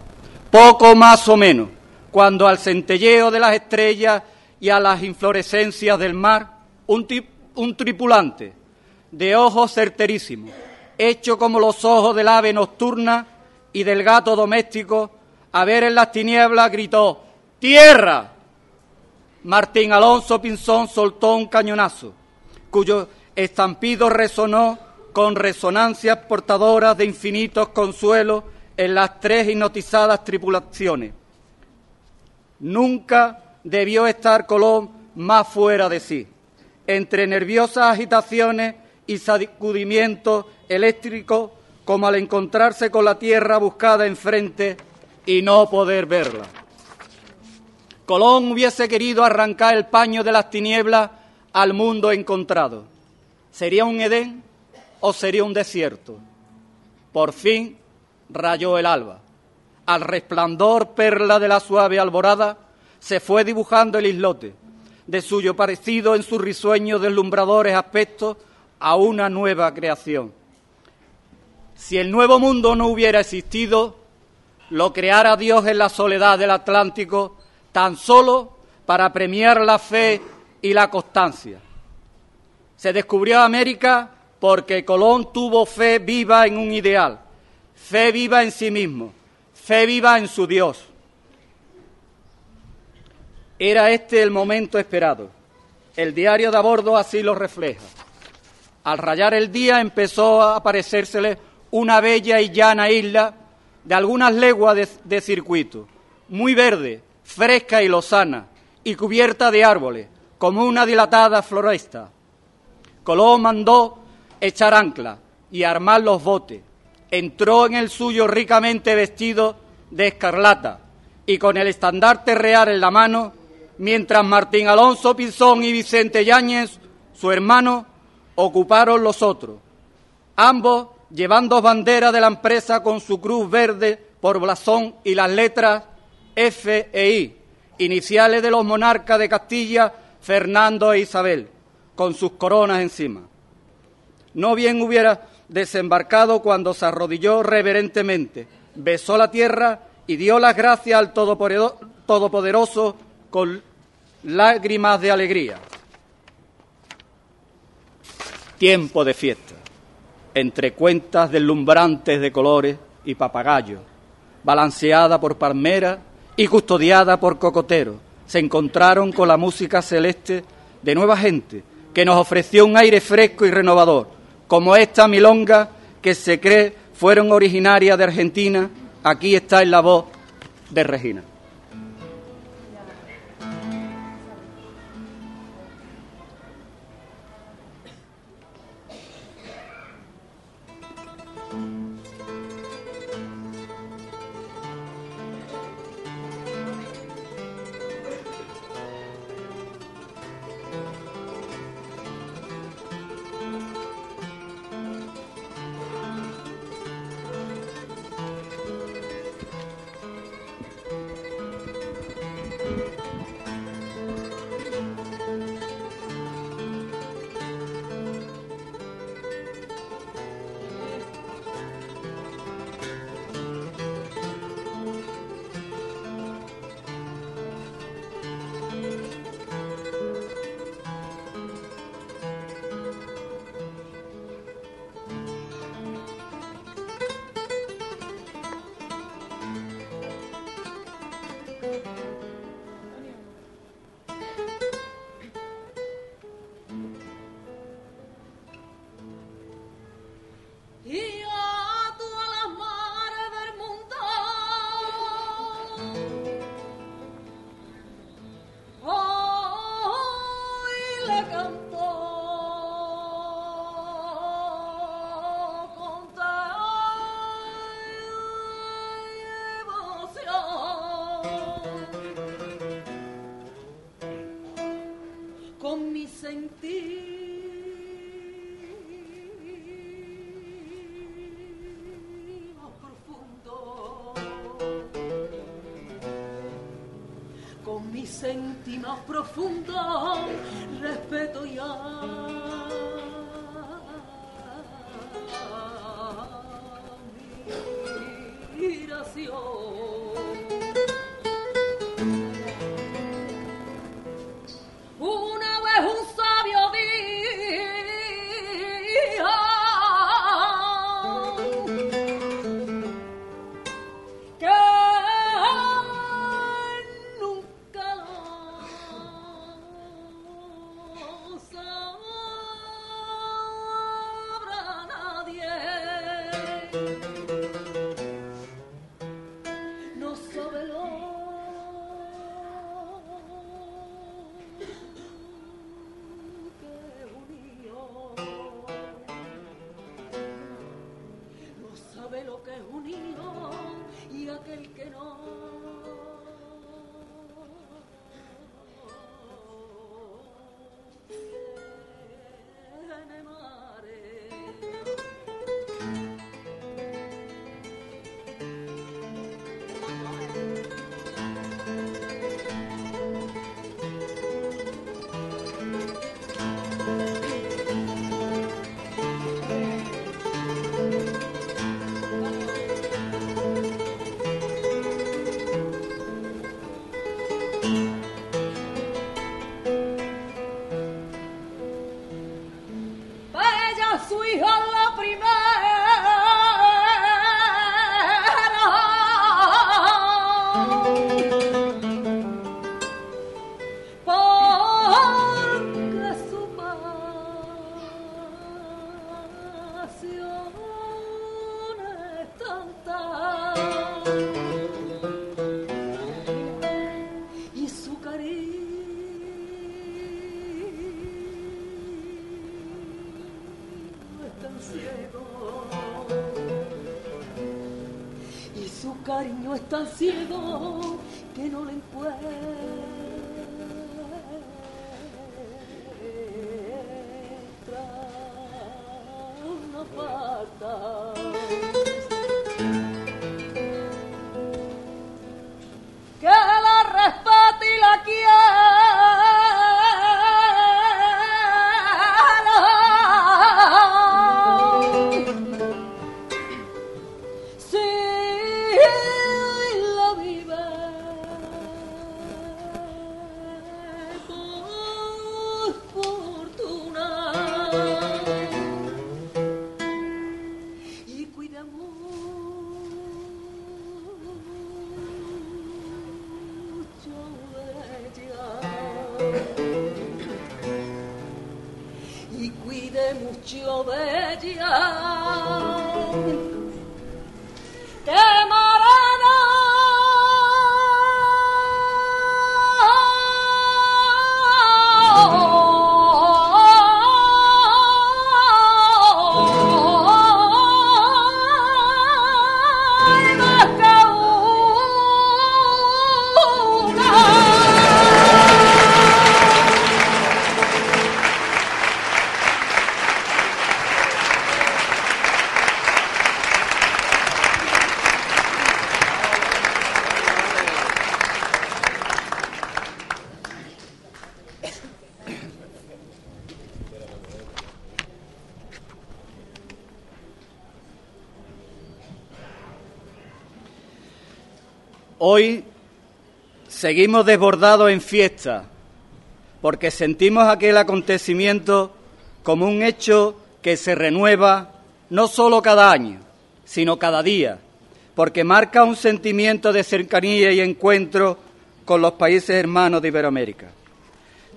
poco más o menos, cuando al centelleo de las estrellas y a las inflorescencias del mar, un, tripulante de ojos certerísimos, hecho como los ojos del ave nocturna y del gato doméstico, a ver en las tinieblas gritó ¡Tierra! Martín Alonso Pinzón soltó un cañonazo, cuyo estampido resonó con resonancias portadoras de infinitos consuelos en las tres hipnotizadas tripulaciones. Nunca debió estar Colón más fuera de sí. Entre nerviosas agitaciones y sacudimientos eléctricos, como al encontrarse con la tierra buscada enfrente y no poder verla. Colón hubiese querido arrancar el paño de las tinieblas al mundo encontrado. ¿Sería un Edén o sería un desierto? Por fin rayó el alba. Al resplandor perla de la suave alborada se fue dibujando el islote, de suyo parecido en sus risueños deslumbradores aspectos a una nueva creación. Si el nuevo mundo no hubiera existido, lo creara Dios en la soledad del Atlántico tan solo para premiar la fe y la constancia. Se descubrió América porque Colón tuvo fe viva en un ideal, fe viva en sí mismo, fe viva en su Dios. Era este el momento esperado. El diario de a bordo así lo refleja. Al rayar el día empezó a aparecérsele una bella y llana isla de algunas leguas de, de circuito, muy verde, fresca y lozana, y cubierta de árboles, como una dilatada floresta. Colón mandó echar ancla y armar los botes. Entró en el suyo ricamente vestido de escarlata y con el estandarte real en la mano mientras Martín Alonso Pinzón y Vicente Yáñez, su hermano, ocuparon los otros, ambos llevando banderas de la empresa con su cruz verde por blasón y las letras F e I, iniciales de los monarcas de Castilla, Fernando e Isabel, con sus coronas encima. No bien hubiera desembarcado cuando se arrodilló reverentemente, besó la tierra y dio las gracias al Todopoderoso con lágrimas de alegría. Tiempo de fiesta, entre cuentas deslumbrantes de colores y papagayos, balanceada por palmera y custodiada por cocoteros, se encontraron con la música celeste de nueva gente que nos ofreció un aire fresco y renovador, como esta milonga que se cree fueron originarias de Argentina, aquí está en la voz de Regina. Cariño es tan ciego seguimos desbordados en fiesta porque sentimos aquel acontecimiento como un hecho que se renueva no solo cada año, sino cada día, porque marca un sentimiento de cercanía y encuentro con los países hermanos de Iberoamérica.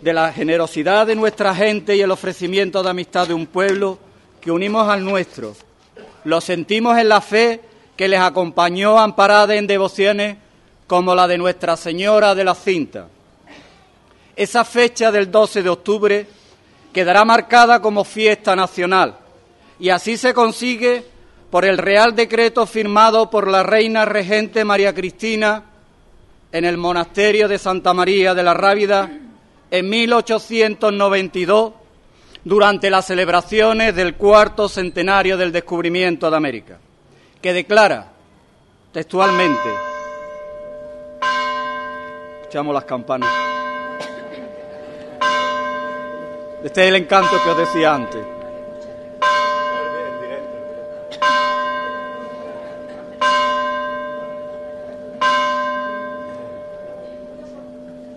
De la generosidad de nuestra gente y el ofrecimiento de amistad de un pueblo que unimos al nuestro. Lo sentimos en la fe que les acompañó amparada en devociones como la de Nuestra Señora de la Cinta. Esa fecha del 12 de octubre quedará marcada como fiesta nacional y así se consigue por el Real Decreto firmado por la Reina Regente María Cristina en el Monasterio de Santa María de la Rábida en 1892 durante las celebraciones del cuarto centenario del descubrimiento de América, que declara textualmente Escuchamos las campanas. Este es el encanto que os decía antes.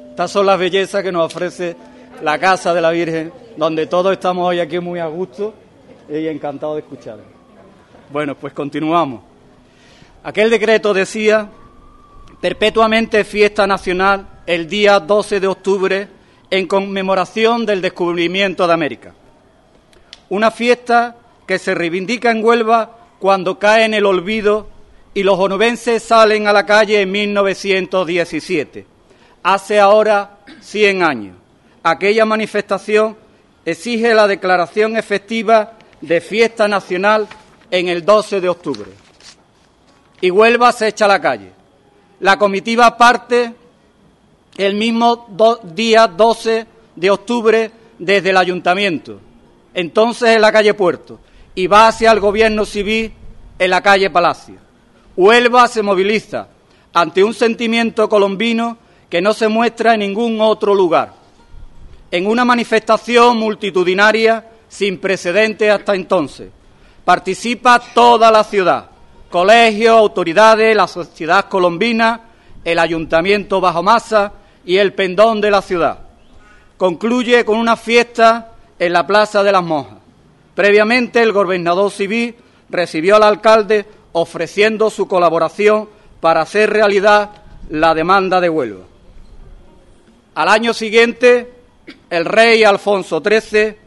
Estas son las bellezas que nos ofrece la casa de la Virgen, donde todos estamos hoy aquí muy a gusto y encantados de escuchar. Bueno, pues continuamos. Aquel decreto decía perpetuamente fiesta nacional el día 12 de octubre en conmemoración del descubrimiento de América. Una fiesta que se reivindica en Huelva cuando cae en el olvido y los onubenses salen a la calle en 1917, hace ahora 100 años. Aquella manifestación exige la declaración efectiva de fiesta nacional en el 12 de octubre. Y Huelva se echa a la calle la comitiva parte el mismo día 12 de octubre desde el ayuntamiento, entonces en la calle Puerto, y va hacia el gobierno civil en la calle Palacio. Huelva se moviliza ante un sentimiento colombino que no se muestra en ningún otro lugar. En una manifestación multitudinaria sin precedentes hasta entonces, participa toda la ciudad, colegios, autoridades, la sociedad colombina, el ayuntamiento bajo masa y el pendón de la ciudad. Concluye con una fiesta en la Plaza de las Monjas. Previamente el gobernador civil recibió al alcalde ofreciendo su colaboración para hacer realidad la demanda de Huelva. Al año siguiente, el rey Alfonso XIII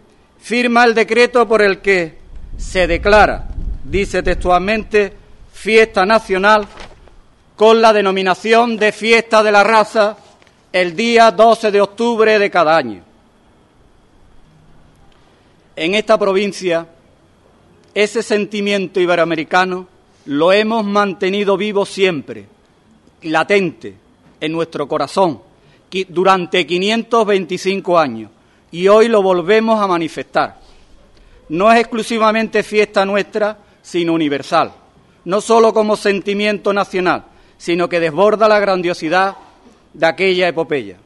firma el decreto por el que se declara, dice textualmente, fiesta nacional con la denominación de fiesta de la raza el día 12 de octubre de cada año. En esta provincia, ese sentimiento iberoamericano lo hemos mantenido vivo siempre, latente, en nuestro corazón, durante 525 años, y hoy lo volvemos a manifestar. No es exclusivamente fiesta nuestra, sino universal no solo como sentimiento nacional, sino que desborda la grandiosidad de aquella epopeya.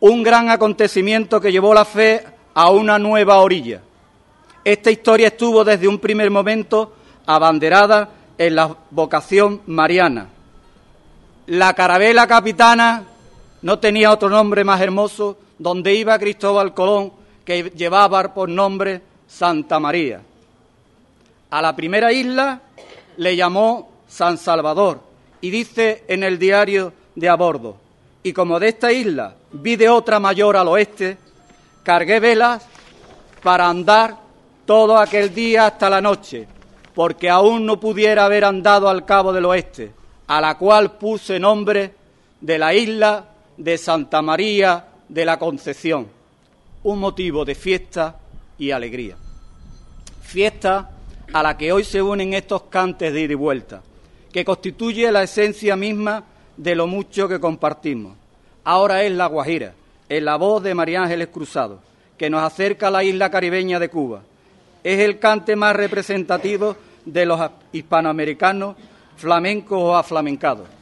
Un gran acontecimiento que llevó la fe a una nueva orilla. Esta historia estuvo desde un primer momento abanderada en la vocación mariana. La carabela capitana no tenía otro nombre más hermoso, donde iba Cristóbal Colón, que llevaba por nombre Santa María. A la primera isla le llamó San Salvador y dice en el diario de a bordo, y como de esta isla vi de otra mayor al oeste, cargué velas para andar todo aquel día hasta la noche, porque aún no pudiera haber andado al cabo del oeste, a la cual puse nombre de la isla de Santa María de la Concepción, un motivo de fiesta y alegría. Fiesta a la que hoy se unen estos cantes de ida y vuelta, que constituye la esencia misma de lo mucho que compartimos. Ahora es La Guajira, en la voz de María Ángeles Cruzado, que nos acerca a la isla caribeña de Cuba. Es el cante más representativo de los hispanoamericanos flamencos o aflamencados.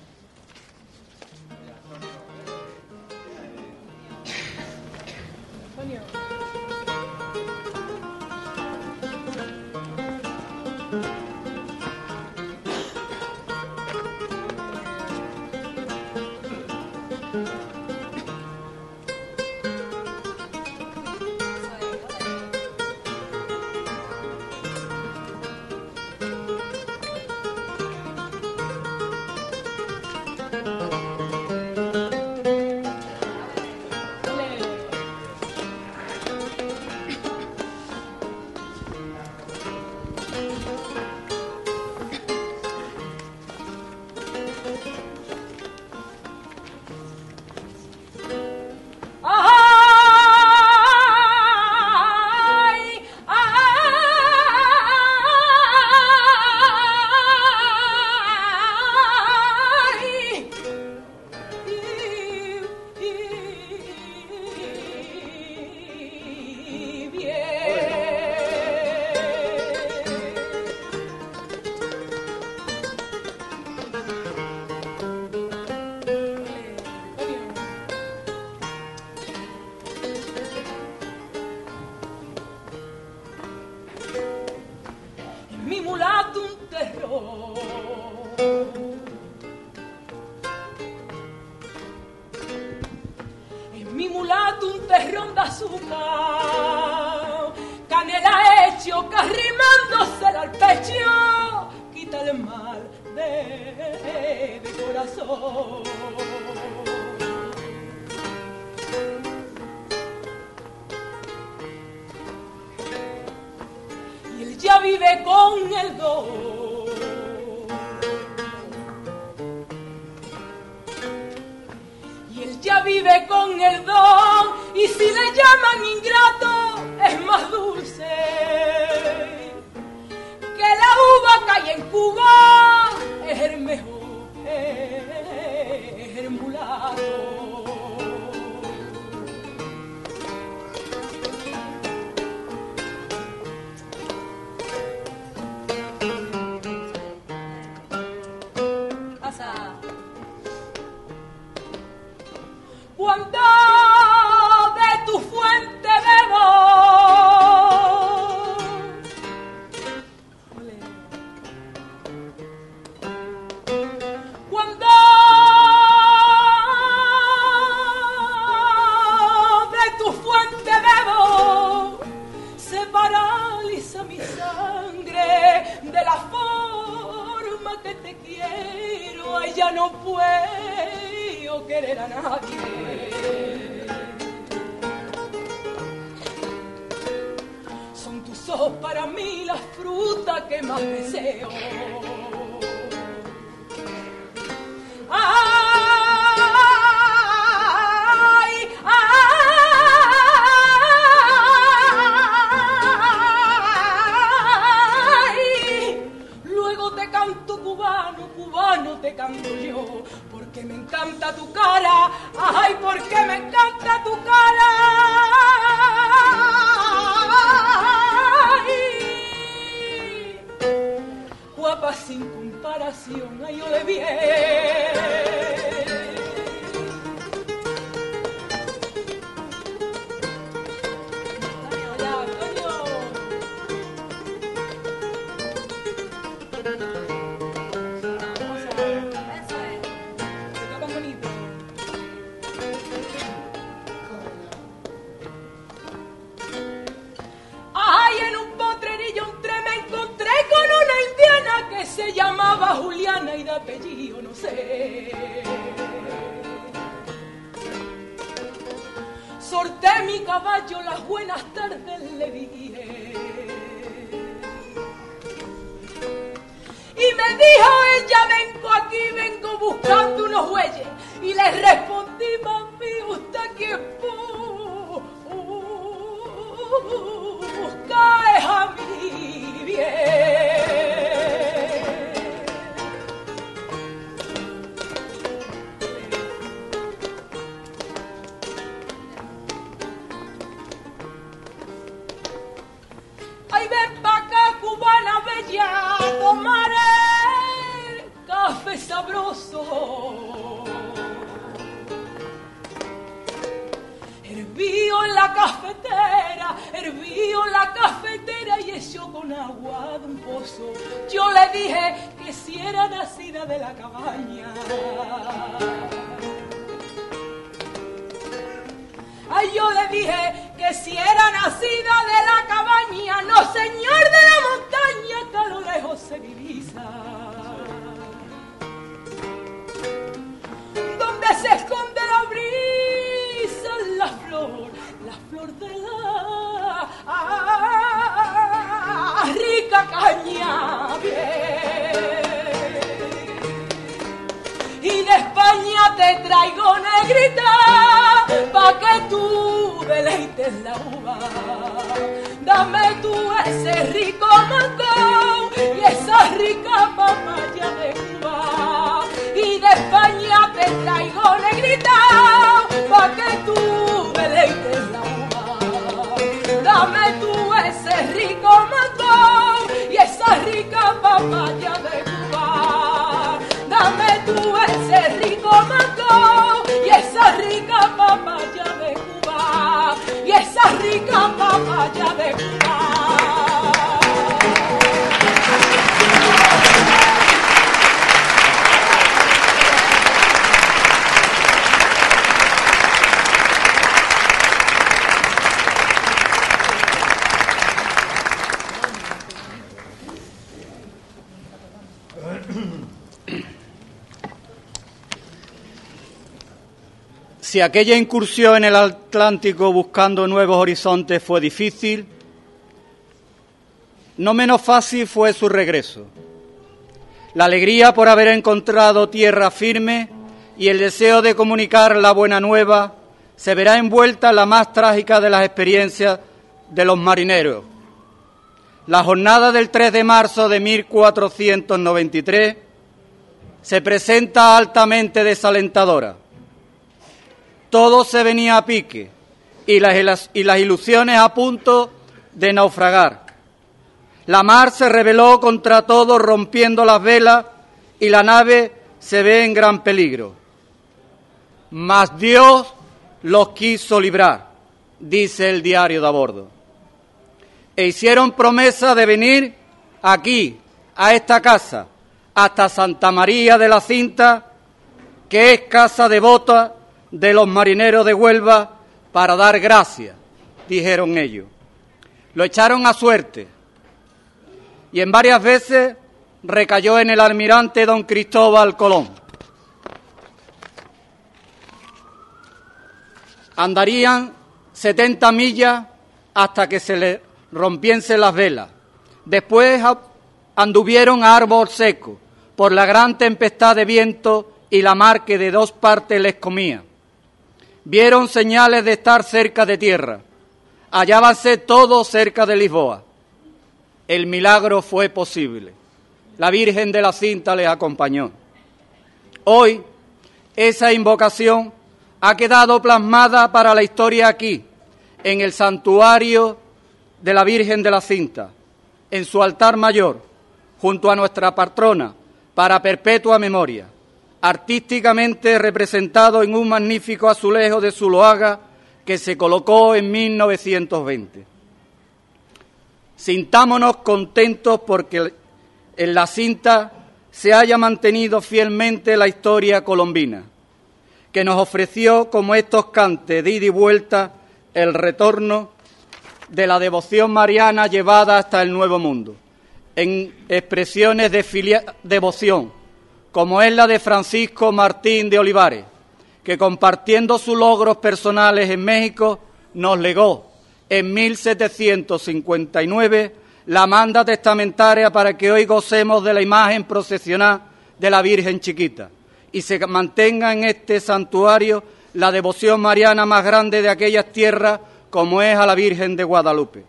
Ya no puedo querer a nadie. Son tus ojos para mí la fruta que más deseo. Encanta tu cara, ay, porque me encanta tu cara. Guapa sin comparación, ay, ole bien. Papaya de Cuba. Dame tú ese rico mango y esa rica papaya de Cuba. Y esa rica papaya de Cuba. Si aquella incursión en el Atlántico buscando nuevos horizontes fue difícil, no menos fácil fue su regreso. La alegría por haber encontrado tierra firme y el deseo de comunicar la buena nueva se verá envuelta en la más trágica de las experiencias de los marineros. La jornada del 3 de marzo de 1493 se presenta altamente desalentadora. Todo se venía a pique y las, ilusiones a punto de naufragar. La mar se rebeló contra todo rompiendo las velas y la nave se ve en gran peligro. Mas Dios los quiso librar, dice el diario de a bordo. E hicieron promesa de venir aquí, a esta casa, hasta Santa María de la Cinta, que es casa devota de los marineros de Huelva, para dar gracias, dijeron ellos. Lo echaron a suerte y en varias veces recayó en el almirante don Cristóbal Colón. Andarían 70 millas hasta que se le rompiesen las velas. Después anduvieron a árbol seco por la gran tempestad de viento y la mar que de dos partes les comía. Vieron señales de estar cerca de tierra. Hallábanse todos cerca de Lisboa. El milagro fue posible. La Virgen de la Cinta les acompañó. Hoy esa invocación ha quedado plasmada para la historia aquí, en el santuario de la Virgen de la Cinta, en su altar mayor, junto a nuestra patrona, para perpetua memoria, artísticamente representado en un magnífico azulejo de Zuloaga que se colocó en 1920. Sintámonos contentos porque en la cinta se haya mantenido fielmente la historia colombina, que nos ofreció como estos cantes de ida y vuelta el retorno de la devoción mariana llevada hasta el Nuevo Mundo, en expresiones de devoción, como es la de Francisco Martín de Olivares, que compartiendo sus logros personales en México, nos legó en 1759 la manda testamentaria para que hoy gocemos de la imagen procesional de la Virgen Chiquita y se mantenga en este santuario la devoción mariana más grande de aquellas tierras como es a la Virgen de Guadalupe.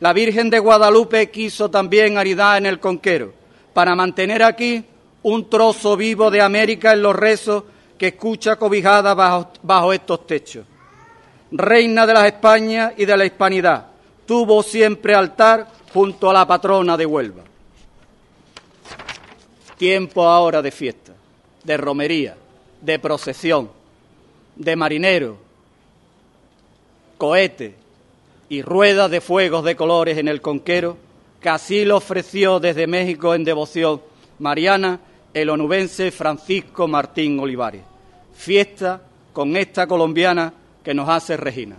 La Virgen de Guadalupe quiso también aridar en el conquero para mantener aquí un trozo vivo de América en los rezos que escucha cobijada bajo, bajo estos techos. Reina de las Españas y de la hispanidad, tuvo siempre altar junto a la patrona de Huelva. Tiempo ahora de fiesta, de romería, de procesión, de marinero, cohete y ruedas de fuegos de colores en el conquero, que así lo ofreció desde México en devoción mariana el onubense Francisco Martín Olivares. Fiesta con esta colombiana que nos hace Regina.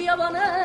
Rancheritas y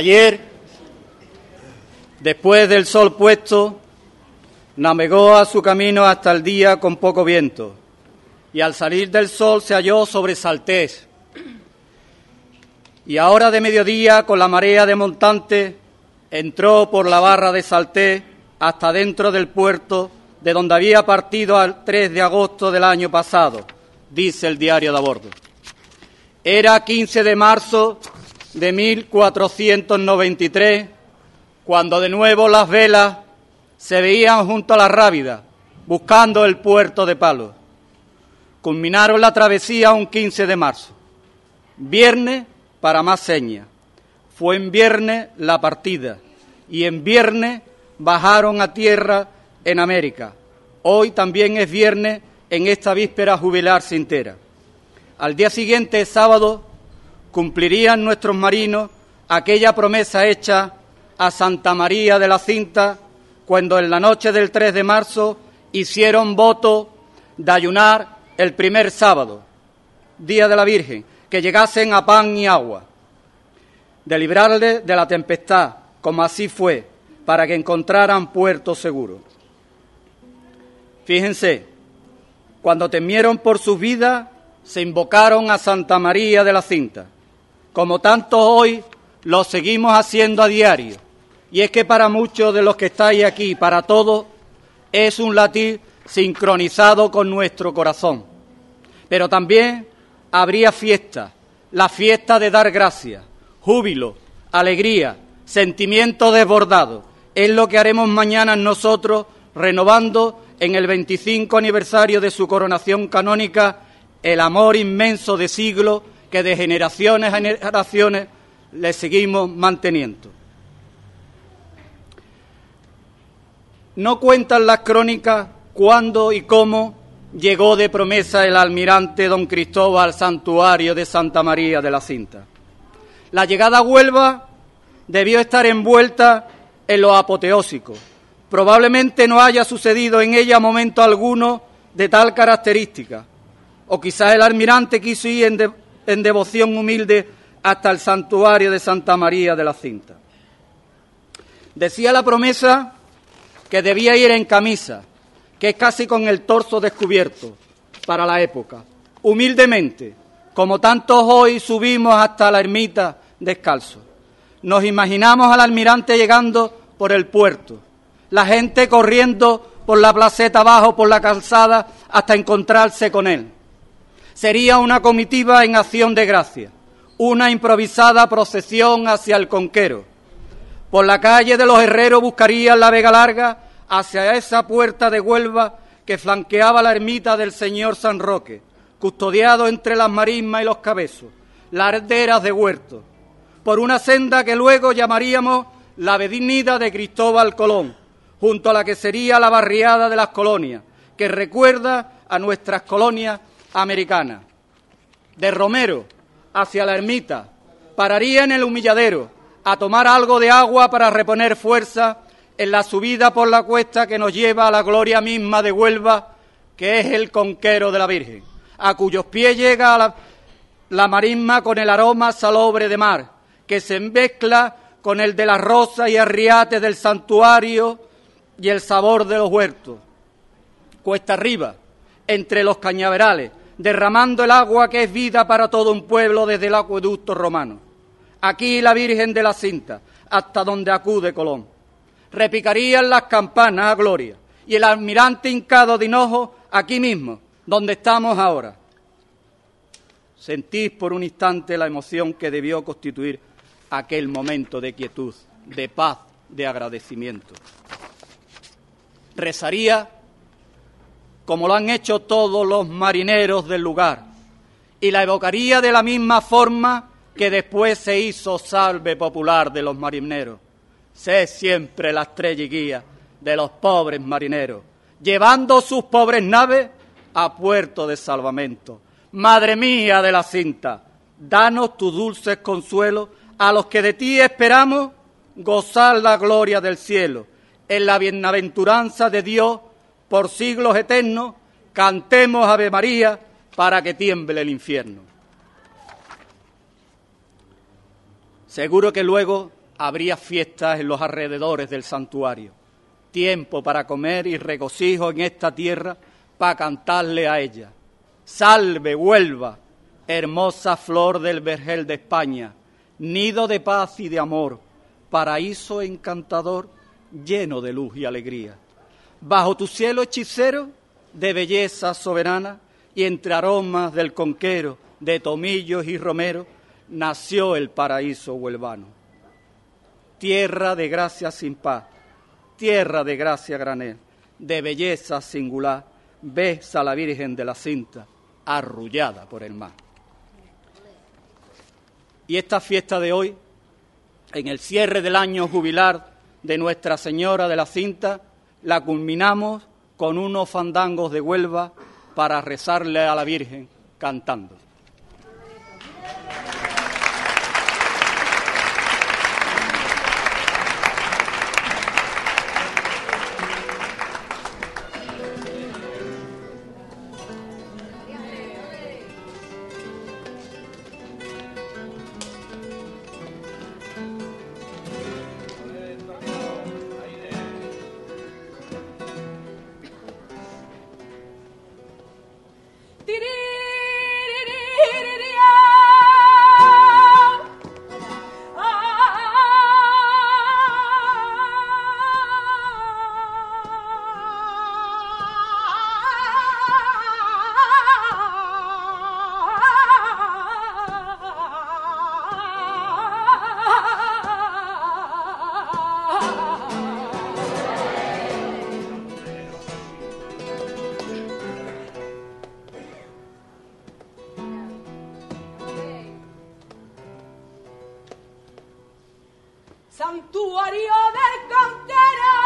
Ayer, después del sol puesto, navegó a su camino hasta el día con poco viento, y al salir del sol se halló sobre Saltés. Y ahora de mediodía, con la marea de montante, entró por la barra de Saltés hasta dentro del puerto de donde había partido al 3 de agosto del año pasado, dice el diario de a bordo. Era 15 de marzo de 1493, cuando de nuevo las velas se veían junto a la Rábida, buscando el puerto de Palos. Culminaron la travesía un 15 de marzo. Viernes para más señas. Fue en viernes la partida y en viernes bajaron a tierra en América. Hoy también es viernes en esta víspera jubilar cintera. Al día siguiente, sábado, cumplirían nuestros marinos aquella promesa hecha a Santa María de la Cinta cuando en la noche del 3 de marzo hicieron voto de ayunar el primer sábado, día de la Virgen, que llegasen a pan y agua, de librarle de la tempestad, como así fue, para que encontraran puerto seguro. Fíjense, cuando temieron por sus vidas, se invocaron a Santa María de la Cinta, como tantos hoy lo seguimos haciendo a diario. Y es que para muchos de los que estáis aquí, para todos, es un latir sincronizado con nuestro corazón. Pero también habría fiesta, la fiesta de dar gracias, júbilo, alegría, sentimiento desbordado. Es lo que haremos mañana nosotros, renovando en el 25 aniversario de su coronación canónica el amor inmenso de siglos que de generaciones a generaciones le seguimos manteniendo. No cuentan las crónicas cuándo y cómo llegó de promesa el almirante don Cristóbal al santuario de Santa María de la Cinta. La llegada a Huelva debió estar envuelta en lo apoteósico. Probablemente no haya sucedido en ella momento alguno de tal característica, o quizás el almirante quiso ir en, en devoción humilde hasta el santuario de Santa María de la Cinta. Decía la promesa que debía ir en camisa, que es casi con el torso descubierto para la época. Humildemente, como tantos hoy subimos hasta la ermita descalzo. Nos imaginamos al almirante llegando por el puerto, la gente corriendo por la placeta abajo, por la calzada, hasta encontrarse con él. Sería una comitiva en acción de gracia, una improvisada procesión hacia el conquero. Por la calle de los herreros buscarían la Vega Larga hacia esa puerta de Huelva que flanqueaba la ermita del señor San Roque, custodiado entre las marismas y los cabezos, las arderas de huerto, por una senda que luego llamaríamos la avenida de Cristóbal Colón, junto a la que sería la barriada de las colonias, que recuerda a nuestras colonias americanas. De Romero hacia la ermita, pararía en el humilladero a tomar algo de agua para reponer fuerza en la subida por la cuesta que nos lleva a la gloria misma de Huelva, que es el conquero de la Virgen, a cuyos pies llega la, la marisma con el aroma salobre de mar, que se mezcla con el de la rosa y arriate del santuario y el sabor de los huertos. Cuesta arriba, entre los cañaverales, derramando el agua que es vida para todo un pueblo desde el acueducto romano. Aquí la Virgen de la Cinta, hasta donde acude Colón. Repicarían las campanas a gloria y el almirante hincado de hinojo aquí mismo, donde estamos ahora. Sentís por un instante la emoción que debió constituir aquel momento de quietud, de paz, de agradecimiento rezaría como lo han hecho todos los marineros del lugar y la evocaría de la misma forma que después se hizo salve popular de los marineros. Sé siempre la estrella y guía de los pobres marineros, llevando sus pobres naves a puerto de salvamento. Madre mía de la cinta, danos tu dulces consuelos a los que de ti esperamos gozar la gloria del cielo en la bienaventuranza de Dios por siglos eternos, cantemos Ave María para que tiemble el infierno. Seguro que luego habría fiestas en los alrededores del santuario, tiempo para comer y regocijo en esta tierra para cantarle a ella. Salve, Huelva, hermosa flor del vergel de España, nido de paz y de amor, paraíso encantador lleno de luz y alegría. Bajo tu cielo hechicero de belleza soberana y entre aromas del conquero, de tomillos y romero, nació el paraíso huelvano. Tierra de gracia sin paz, tierra de gracia granel, de belleza singular, ves a la Virgen de la Cinta, arrullada por el mar. Y esta fiesta de hoy, en el cierre del año jubilar de Nuestra Señora de la Cinta, la culminamos con unos fandangos de Huelva para rezarle a la Virgen cantando. Santuario del Cantera.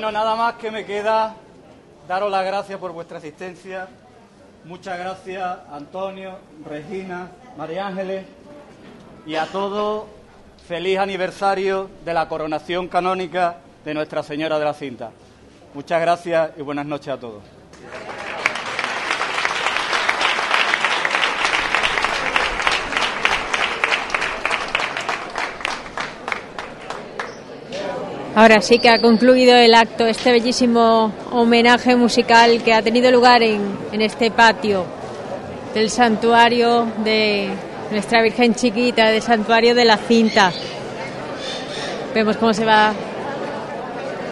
Bueno, nada más que me queda daros las gracias por vuestra asistencia. Muchas gracias Antonio, Regina, María Ángeles y a todos feliz aniversario de la coronación canónica de Nuestra Señora de la Cinta. Muchas gracias y buenas noches a todos. Ahora sí que ha concluido el acto, este bellísimo homenaje musical que ha tenido lugar en, en este patio del santuario de nuestra Virgen Chiquita, del santuario de la cinta. Vemos cómo se va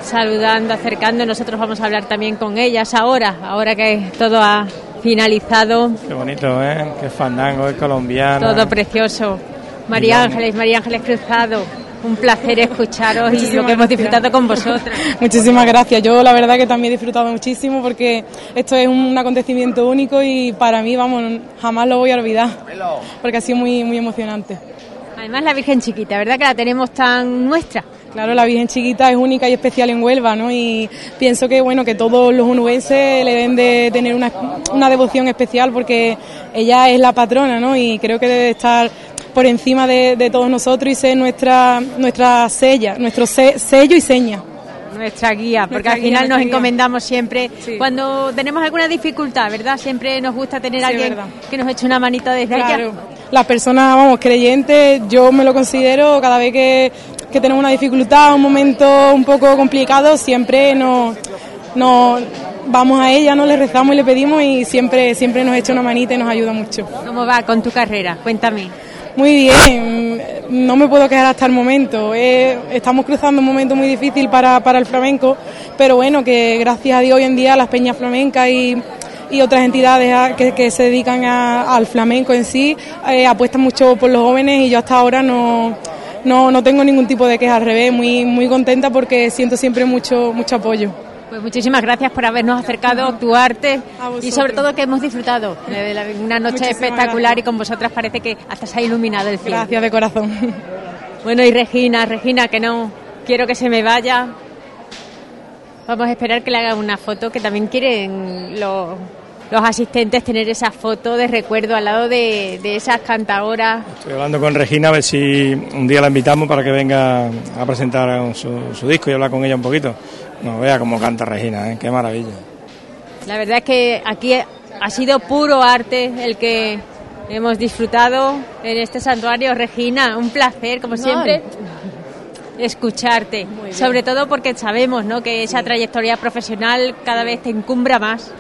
saludando, acercando. Nosotros vamos a hablar también con ellas ahora, ahora que todo ha finalizado. Qué bonito, ¿eh? Qué fandango, es colombiano. Todo precioso. María Ángeles, María Ángeles Cruzado. Un placer escucharos y lo que hemos disfrutado con vosotras. Muchísimas gracias. Yo la verdad que también he disfrutado muchísimo porque esto es un acontecimiento único y para mí, vamos, jamás lo voy a olvidar porque ha sido muy, muy emocionante. Además la Virgen Chiquita, ¿verdad que la tenemos tan nuestra? Claro, la Virgen Chiquita es única y especial en Huelva, ¿no? Y pienso que bueno que todos los onubenses le deben de tener una, una devoción especial porque ella es la patrona, ¿no? Y creo que debe estar por encima de, de todos nosotros y ser nuestra nuestra sella, nuestro se- sello y seña. Nuestra guía, porque Nuestra al guía, final nos guía. encomendamos siempre cuando tenemos alguna dificultad, ¿verdad? Siempre nos gusta tener a Sí, alguien verdad. que nos eche una manita desde Claro. allá. Las personas, vamos, creyentes, yo me lo considero cada vez que, que tenemos una dificultad, un momento un poco complicado, siempre nos, nos vamos a ella, nos le rezamos y le pedimos y siempre, siempre nos echa una manita y nos ayuda mucho. ¿Cómo va con tu carrera? Cuéntame. Muy bien, no me puedo quedar hasta el momento. Eh, estamos cruzando un momento muy difícil para, para el flamenco, pero bueno, que gracias a Dios hoy en día las peñas flamencas y, y otras entidades que, que se dedican a- al flamenco en sí eh, apuestan mucho por los jóvenes y yo hasta ahora no, no, no tengo ningún tipo de queja, al revés, muy, muy contenta porque siento siempre mucho, mucho apoyo. Pues muchísimas gracias por habernos acercado tu arte y sobre todo que hemos disfrutado de la- una noche Muchísimas espectacular y con vosotras parece que hasta se ha iluminado el cielo. Gracias de corazón. Bueno, y Regina, Regina, que no quiero que se me vaya. Vamos a esperar que le haga una foto, que también quieren los, los asistentes tener esa foto de recuerdo al lado de, de esas cantadoras. Estoy hablando con Regina a ver si un día la invitamos para que venga a presentar su, su disco y hablar con ella un poquito. No vea cómo canta Regina, ¿eh? qué maravilla. La verdad es que aquí ha sido puro arte el que hemos disfrutado en este santuario. Regina, un placer, como siempre, escucharte. Sobre todo porque sabemos ¿no? que esa trayectoria profesional cada vez te encumbra más.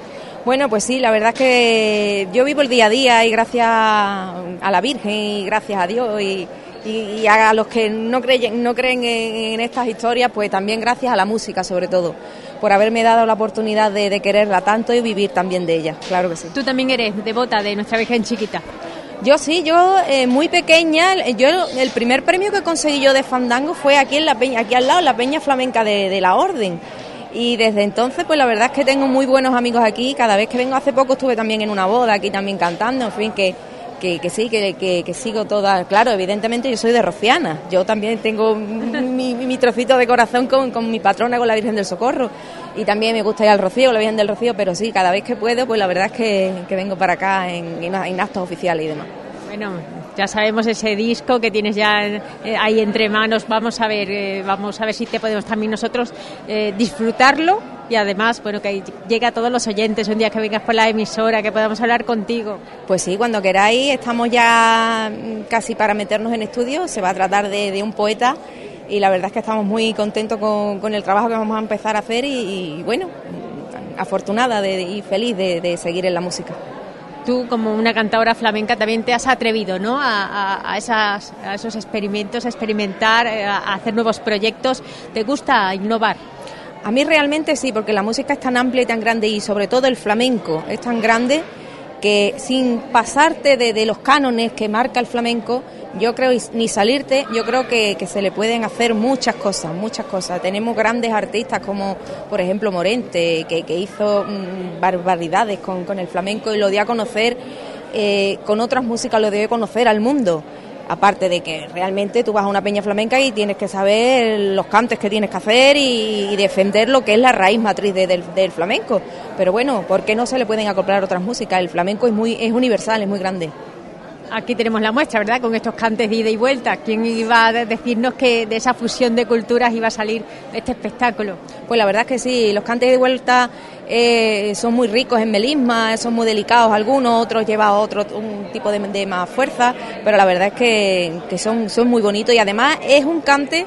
Bueno, pues sí, la verdad es que yo vivo el día a día y gracias a la Virgen y gracias a Dios y, y- y a los que no creen, no creen en, en estas historias, pues también gracias a la música sobre todo, por haberme dado la oportunidad de, de quererla tanto y vivir también de ella, claro que sí. Tú también eres devota de nuestra Virgen Chiquita. Yo sí, yo eh, muy pequeña, yo el primer premio que conseguí yo de fandango fue aquí en la peña, aquí al lado, en la peña flamenca de, de la Orden. Y desde entonces, pues la verdad es que tengo muy buenos amigos aquí. Cada vez que vengo, hace poco estuve también en una boda aquí también cantando, en fin, que, que, que sí, que, que, que sigo toda. Claro, evidentemente yo soy de Rociana. Yo también tengo mi, mi- trocito de corazón con, con mi patrona, con la Virgen del Socorro. Y también me gusta ir al Rocío, la Virgen del Rocío, pero sí, cada vez que puedo, pues la verdad es que, que vengo para acá en, en actos oficiales y demás. Bueno, ya sabemos ese disco que tienes ya eh, ahí entre manos. Vamos a ver, eh, vamos a ver si te podemos también nosotros eh, disfrutarlo y además, bueno, que llegue a todos los oyentes un día que vengas por la emisora, que podamos hablar contigo. Pues sí, cuando queráis, estamos ya mm, casi para meternos en estudio. Se va a tratar de, un poeta y la verdad es que estamos muy contentos con, con el trabajo que vamos a empezar a hacer y, bueno, afortunada de- y feliz de seguir en la música. Tú, como una cantadora flamenca, también te has atrevido ¿no? a, esas, a esos experimentos, a experimentar, eh, a hacer nuevos proyectos. ¿Te gusta innovar? A mí realmente sí, porque la música es tan amplia y tan grande y sobre todo el flamenco es tan grande que sin pasarte de, los cánones que marca el flamenco, yo creo, ni salirte, yo creo que, que se le pueden hacer muchas cosas, muchas cosas. Tenemos grandes artistas como, por ejemplo, Morente, que, que hizo mm, barbaridades con, con el flamenco y lo dio a conocer, eh, con otras músicas lo dio a conocer al mundo. Aparte de que realmente tú vas a una peña flamenca y tienes que saber los cantes que tienes que hacer y, defender lo que es la raíz matriz de- del, del flamenco. Pero bueno, ¿por qué no se le pueden acoplar otras músicas? El flamenco es muy es universal, es muy grande. Aquí tenemos la muestra, ¿verdad? Con estos cantes de ida y vuelta. ¿Quién iba a de- decirnos que de esa fusión de culturas iba a salir este espectáculo? Pues la verdad es que sí, los cantes de vuelta eh, son muy ricos en melisma, son muy delicados algunos, otros llevan otro un tipo de, de más fuerza, pero la verdad es que, que son, son muy bonitos y además es un cante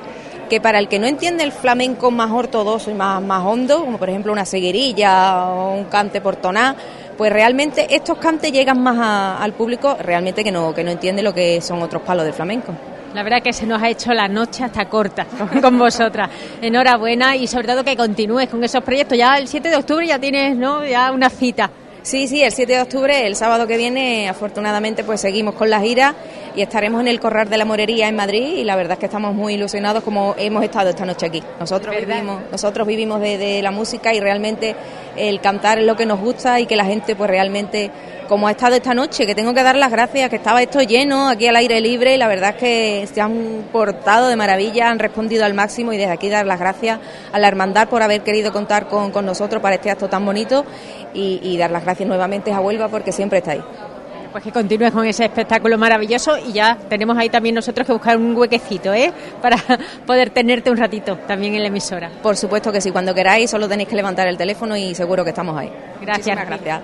que para el que no entiende el flamenco más ortodoxo y más, más hondo, como por ejemplo una seguirilla o un cante portoná, pues realmente estos cantes llegan más a- al público realmente que no, que no entiende lo que son otros palos del flamenco. La verdad que se nos ha hecho la noche hasta corta con, con vosotras. Enhorabuena y sobre todo que continúes con esos proyectos. Ya el 7 de octubre ya tienes, ¿no? Ya una cita. Sí, sí, el 7 de octubre, el sábado que viene, afortunadamente, pues seguimos con la gira y estaremos en el Corral de la Morería en Madrid y la verdad es que estamos muy ilusionados como hemos estado esta noche aquí. Nosotros vivimos, nosotros vivimos de, de la música y realmente el cantar es lo que nos gusta y que la gente pues realmente, como ha estado esta noche, que tengo que dar las gracias, que estaba esto lleno aquí al aire libre y la verdad es que se han portado de maravilla, han respondido al máximo y desde aquí dar las gracias a la hermandad por haber querido contar con, con nosotros para este acto tan bonito y, y dar las gracias nuevamente a Huelva porque siempre está ahí. Pues que continúes con ese espectáculo maravilloso y ya tenemos ahí también nosotros que buscar un huequecito, ¿eh? Para poder tenerte un ratito también en la emisora. Por supuesto que sí, cuando queráis solo tenéis que levantar el teléfono y seguro que estamos ahí. Gracias. Muchísimas gracias.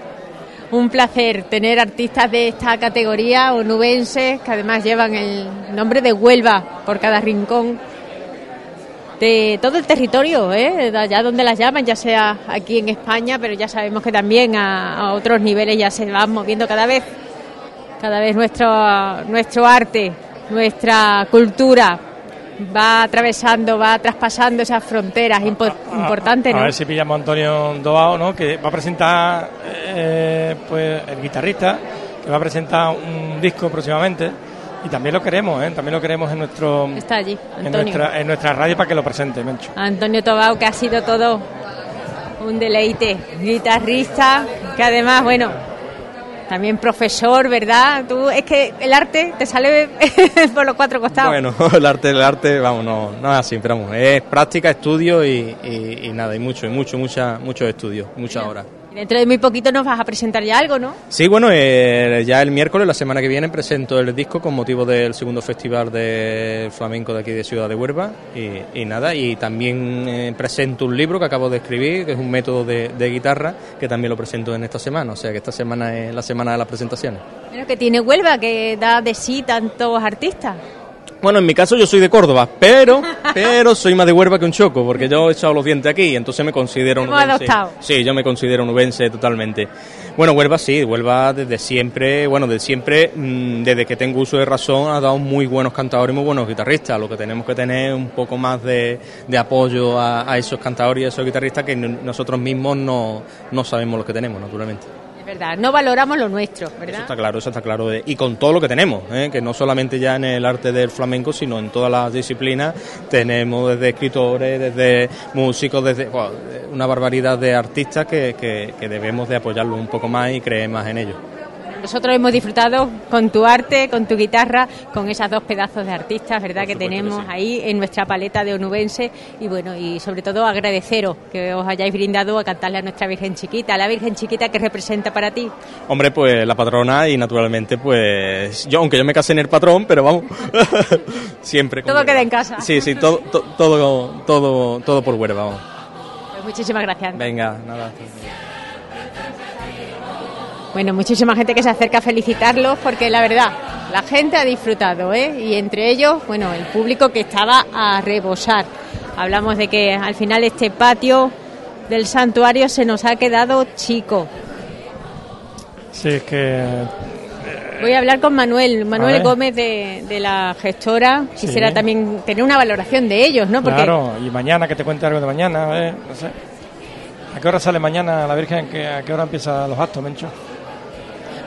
Un placer tener artistas de esta categoría, onubenses, que además llevan el nombre de Huelva por cada rincón de todo el territorio, ¿eh? de allá donde las llaman, ya sea aquí en España, pero ya sabemos que también a, a otros niveles ya se van moviendo cada vez, cada vez nuestro, nuestro arte, nuestra cultura va atravesando, va traspasando esas fronteras impo- importantes, A ¿no? ver si pillamos a Antonio Doao, ¿no? que va a presentar eh, pues el guitarrista, que va a presentar un disco próximamente. Y también lo queremos, ¿eh? también lo queremos en nuestro Está allí, en nuestra, en nuestra radio para que lo presente, Mencho. Antonio Tobao, que ha sido todo un deleite, guitarrista, que además, bueno, también profesor, ¿verdad? Tú, es que el arte te sale por los cuatro costados. Bueno, el arte, el arte, vamos, no, no es así, pero vamos, es práctica, estudio y, y- y nada, y mucho, y mucho, mucha, muchos estudios, muchas horas. Dentro de muy poquito nos vas a presentar ya algo, ¿no? Sí, bueno, eh, ya el miércoles, la semana que viene, presento el disco con motivo del segundo festival de flamenco de aquí de Ciudad de Huelva y, y nada, y también eh, presento un libro que acabo de escribir, que es un método de, de guitarra, que también lo presento en esta semana, o sea que esta semana es la semana de las presentaciones. Bueno, que tiene Huelva, que da de sí tantos artistas. Bueno, en mi caso yo soy de Córdoba, pero pero soy más de Huelva que un choco, porque yo he echado los dientes aquí, entonces me considero onubense. adoptado. Sí, yo me considero onubense totalmente. Bueno, Huelva sí, Huelva desde siempre, bueno, desde siempre, mm, desde que tengo uso de razón, ha dado muy buenos cantadores y muy buenos guitarristas. Lo que tenemos que tener es un poco más de, de apoyo a, a esos cantadores y a esos guitarristas que nosotros mismos no, no sabemos lo que tenemos, naturalmente. Verdad, no valoramos lo nuestro, Eso ¿verdad? está claro, eso está claro. Y con todo lo que tenemos, ¿eh? que no solamente ya en el arte del flamenco, sino en todas las disciplinas, tenemos desde escritores, desde músicos, desde bueno, una barbaridad de artistas que, que, que debemos de apoyarlos un poco más y creer más en ellos. Nosotros hemos disfrutado con tu arte, con tu guitarra, con esas dos pedazos de artistas, ¿verdad?, que tenemos ahí en nuestra paleta de onubense. Y bueno, y sobre todo agradeceros que os hayáis brindado a cantarle a nuestra Virgen Chiquita, a la Virgen Chiquita que representa para ti. Hombre, pues la patrona y naturalmente, pues yo, aunque yo me casé en el patrón, pero vamos, siempre. Todo queda en casa. Sí, sí, todo, to- todo, todo, todo por vamos. Pues muchísimas gracias. Venga, nada. Bueno, muchísima gente que se acerca a felicitarlos porque la verdad, la gente ha disfrutado, ¿eh? Y entre ellos, bueno, el público que estaba a rebosar. Hablamos de que al final este patio del santuario se nos ha quedado chico. Sí, es que Voy a hablar con Manuel, Manuel. Gómez de, de la gestora. Sí. Quisiera también tener una valoración de ellos, ¿no? Porque Claro, y mañana que te cuente algo de mañana, ver, no sé. ¿A qué hora sale mañana la Virgen? ¿Qué- ¿A qué hora empiezan los actos, Mencho?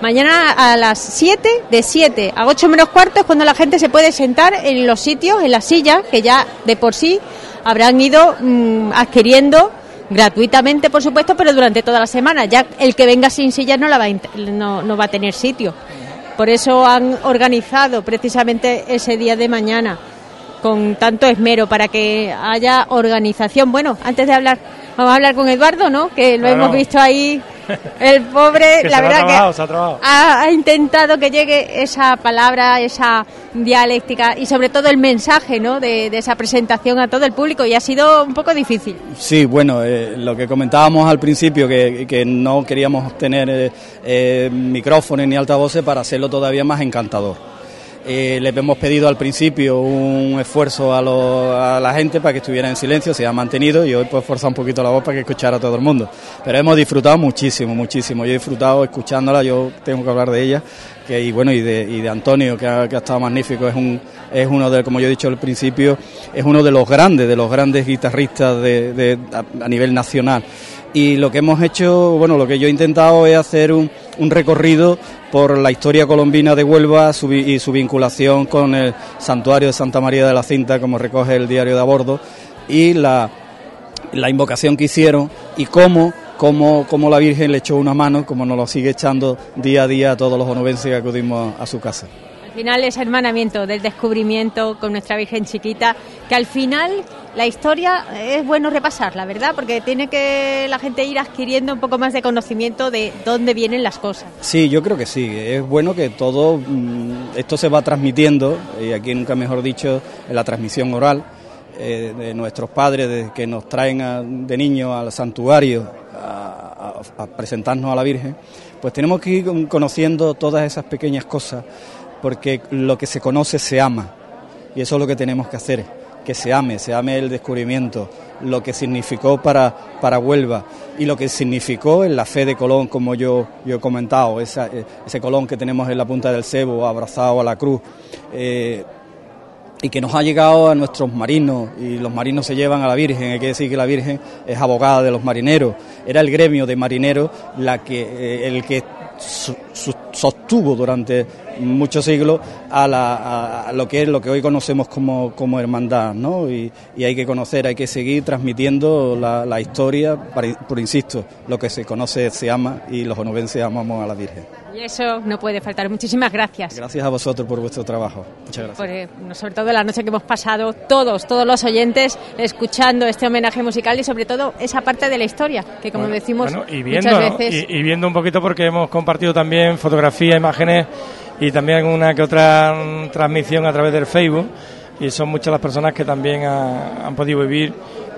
Mañana a las 7, de 7 a 8 menos cuarto es cuando la gente se puede sentar en los sitios, en las sillas, que ya de por sí habrán ido mm, adquiriendo gratuitamente, por supuesto, pero durante toda la semana. Ya el que venga sin sillas no, la va, no, no va a tener sitio. Por eso han organizado precisamente ese día de mañana con tanto esmero para que haya organización. Bueno, antes de hablar, vamos a hablar con Eduardo, ¿no? Que lo Claro. hemos visto ahí. El pobre, Que la se lo ha verdad trabajado, que se ha trabajado. ha, ha intentado que llegue esa palabra, esa dialéctica y sobre todo el mensaje, ¿no? De, de esa presentación a todo el público y ha sido un poco difícil. Sí, bueno, eh, lo que comentábamos al principio, que, que no queríamos tener eh, eh, micrófonos ni altavoces para hacerlo todavía más encantador. Eh, le hemos pedido al principio un esfuerzo a, la gente para que estuviera en silencio, se ha mantenido y hoy pues forzar un poquito la voz para que escuchara a todo el mundo. Pero hemos disfrutado muchísimo, muchísimo. Yo he disfrutado escuchándola, yo tengo que hablar de ella. Que, y bueno, y de, Antonio, que ha, estado magnífico, es, un, es uno de, como yo he dicho al principio, es uno de los grandes, de los grandes guitarristas de, a nivel nacional. Y lo que hemos hecho, bueno, lo que yo he intentado es hacer un, un recorrido por la historia colombina de Huelva su y su vinculación con el santuario de Santa María de la Cinta, como recoge el diario de a bordo, y la, la invocación que hicieron y cómo, cómo, cómo la Virgen le echó una mano, como nos lo sigue echando día a día a todos los onubenses que acudimos a su casa. Al final ese hermanamiento del descubrimiento con nuestra Virgen chiquita, que al final la historia es bueno repasarla, ¿verdad? Porque tiene que la gente ir adquiriendo un poco más de conocimiento de dónde vienen las cosas. Sí, yo creo que sí. Es bueno que todo mm, esto se va transmitiendo, y aquí nunca mejor dicho, en la transmisión oral eh, de nuestros padres de, que nos traen de niños al santuario a, presentarnos a la Virgen, pues tenemos que ir con- conociendo todas esas pequeñas cosas, porque lo que se conoce se ama, y eso es lo que tenemos que hacer, que se ame, se ame el descubrimiento, lo que significó para, para Huelva y lo que significó en la fe de Colón, como yo, yo he comentado, esa- eh, ese Colón que tenemos en la punta del cebo, abrazado a la cruz. eh, y que nos ha llegado a nuestros marinos y los marinos se llevan a la Virgen. Hay que decir que la Virgen es abogada de los marineros. Era el gremio de marineros la que, eh, el que su- sostuvo durante muchos siglos a, la- a- a lo que es lo que hoy conocemos como, como hermandad, ¿no? Y, y hay que conocer, hay que seguir transmitiendo la, la historia, para- por insisto, lo que se conoce se ama y los onubenses amamos a la Virgen. Y eso no puede faltar. Muchísimas gracias. Gracias a vosotros por vuestro trabajo. Muchas gracias. por, eh, sobre todo la noche que hemos pasado todos, todos los oyentes, escuchando este homenaje musical y sobre todo esa parte de la historia, que como Bueno, decimos bueno, y viendo, muchas ¿no? veces... y, y viendo un poquito porque hemos compartido también fotografías, imágenes y también una que otra transmisión a través del Facebook y son muchas las personas que también ha- han podido vivir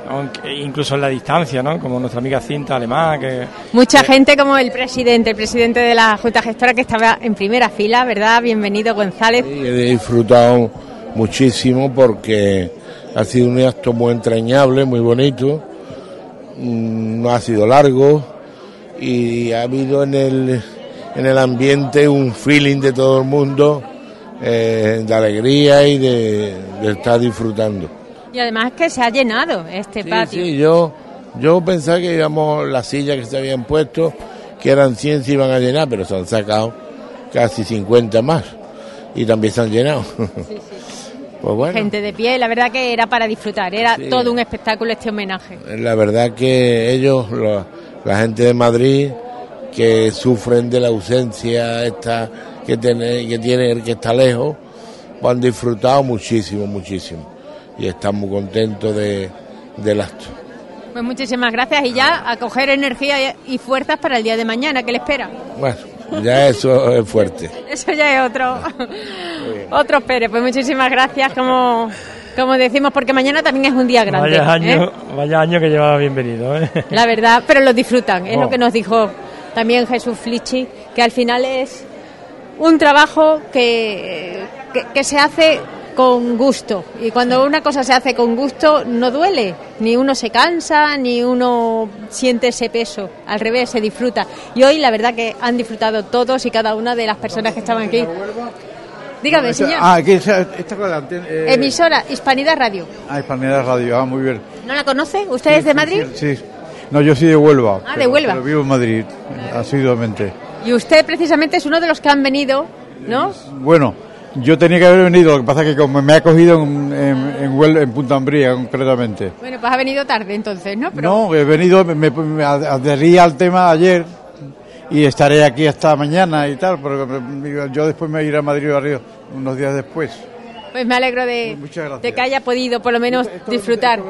aunque, incluso en la distancia, ¿no? Como nuestra amiga Cinta Alemán, que Mucha gente como el presidente, el presidente de la Junta Gestora que estaba en primera fila, ¿verdad? Bienvenido González. Y he disfrutado muchísimo porque ha sido un acto muy entrañable, muy bonito, Mm, no ha sido largo y ha habido en el, en el ambiente un feeling de todo el mundo eh, de alegría y de, de estar disfrutando. Y además que se ha llenado este patio. Sí, yo, yo pensaba que íbamos, las sillas que se habían puesto, que eran 100 se iban a llenar, pero se han sacado casi 50 más y también se han llenado. Pues bueno. Gente de pie, la verdad que era para disfrutar, era Sí. todo un espectáculo este homenaje. La verdad que ellos, lo- la gente de Madrid, que sufren de la ausencia esta que tiene, que tiene el que está lejos, pues han disfrutado muchísimo, muchísimo. Y están muy contentos de, del acto. Pues muchísimas gracias y ya a coger energía y fuerzas para el día de mañana, que le espera? Bueno, ya eso es fuerte. Eso ya es otro, otro Pérez. Pues muchísimas gracias, como, como decimos, porque mañana también es un día grande. vaya año, ¿eh? vaya año que llevaba bienvenido. ¿eh? La verdad, pero lo disfrutan. Es Oh. lo que nos dijo también Jesús Flichi, que al final es un trabajo que, que, que se hace con gusto. Y cuando una cosa se hace con gusto, no duele. Ni uno se cansa, ni uno siente ese peso. Al revés, se disfruta. Y hoy, la verdad, que han disfrutado todos y cada una de las personas que estaban aquí. Dígame, señor. Ah, aquí anten- eh, Emisora Hispanidad Radio. Ah, Hispanidad Radio, ah, muy bien. ¿No la conoce? ¿Usted es de Madrid? Sí. No, yo soy de Huelva. Ah, de pero- Huelva. Pero vivo en Madrid, asiduamente. Y usted precisamente es uno de los que han venido, ¿no? Bueno, yo tenía que haber venido, lo que pasa es que como me ha cogido en, en, en, Huel- en Punta Ambría, concretamente. Bueno, pues ha venido tarde entonces, ¿no? Pero No, he venido, me, me adherí al tema ayer y estaré aquí hasta mañana y tal, porque me- yo después me iré a Madrid o a Río unos días después. pues me alegro de, de que haya podido por lo menos disfrutar.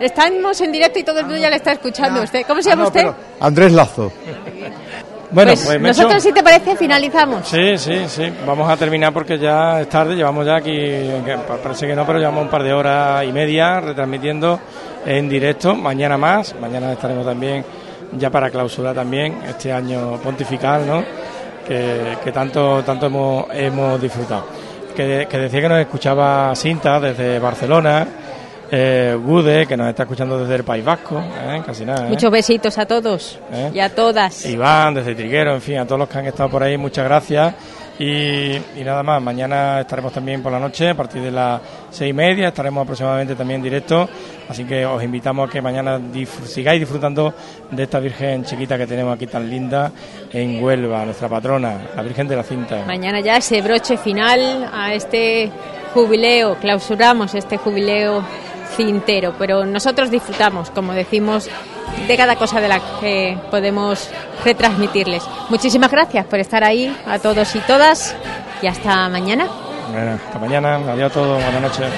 Estamos en directo y todo el mundo ya le está escuchando a usted. ¿Cómo se llama usted? Andrés Lazo. Bueno, pues, pues, nosotros, si te parece, finalizamos. Sí, sí, sí. Vamos a terminar porque ya es tarde. Llevamos ya aquí, parece que no, pero llevamos un par de horas y media retransmitiendo en directo. Mañana más. Mañana estaremos también ya para clausurar también este año pontifical, ¿no? Que, que tanto, tanto hemos, hemos disfrutado. que, que decía que nos escuchaba Cinta desde Barcelona, eh, Gude, que nos está escuchando desde el País Vasco, ¿eh? casi nada. ¿eh? Muchos besitos a todos ¿Eh? y a todas. Iván, desde Triguero, en fin, a todos los que han estado por ahí, muchas gracias. Y, y nada más, mañana estaremos también por la noche, a partir de las seis y media, estaremos aproximadamente también en directo. Así que os invitamos a que mañana sigáis disfrutando de esta Virgen chiquita que tenemos aquí tan linda en Huelva, nuestra patrona, la Virgen de la Cinta. Mañana ya ese broche final a este jubileo, clausuramos este jubileo cintero, pero nosotros disfrutamos, como decimos, de cada cosa de la que podemos retransmitirles. Muchísimas gracias por estar ahí a todos y todas y hasta mañana. Hasta mañana, adiós a todos, buenas noches.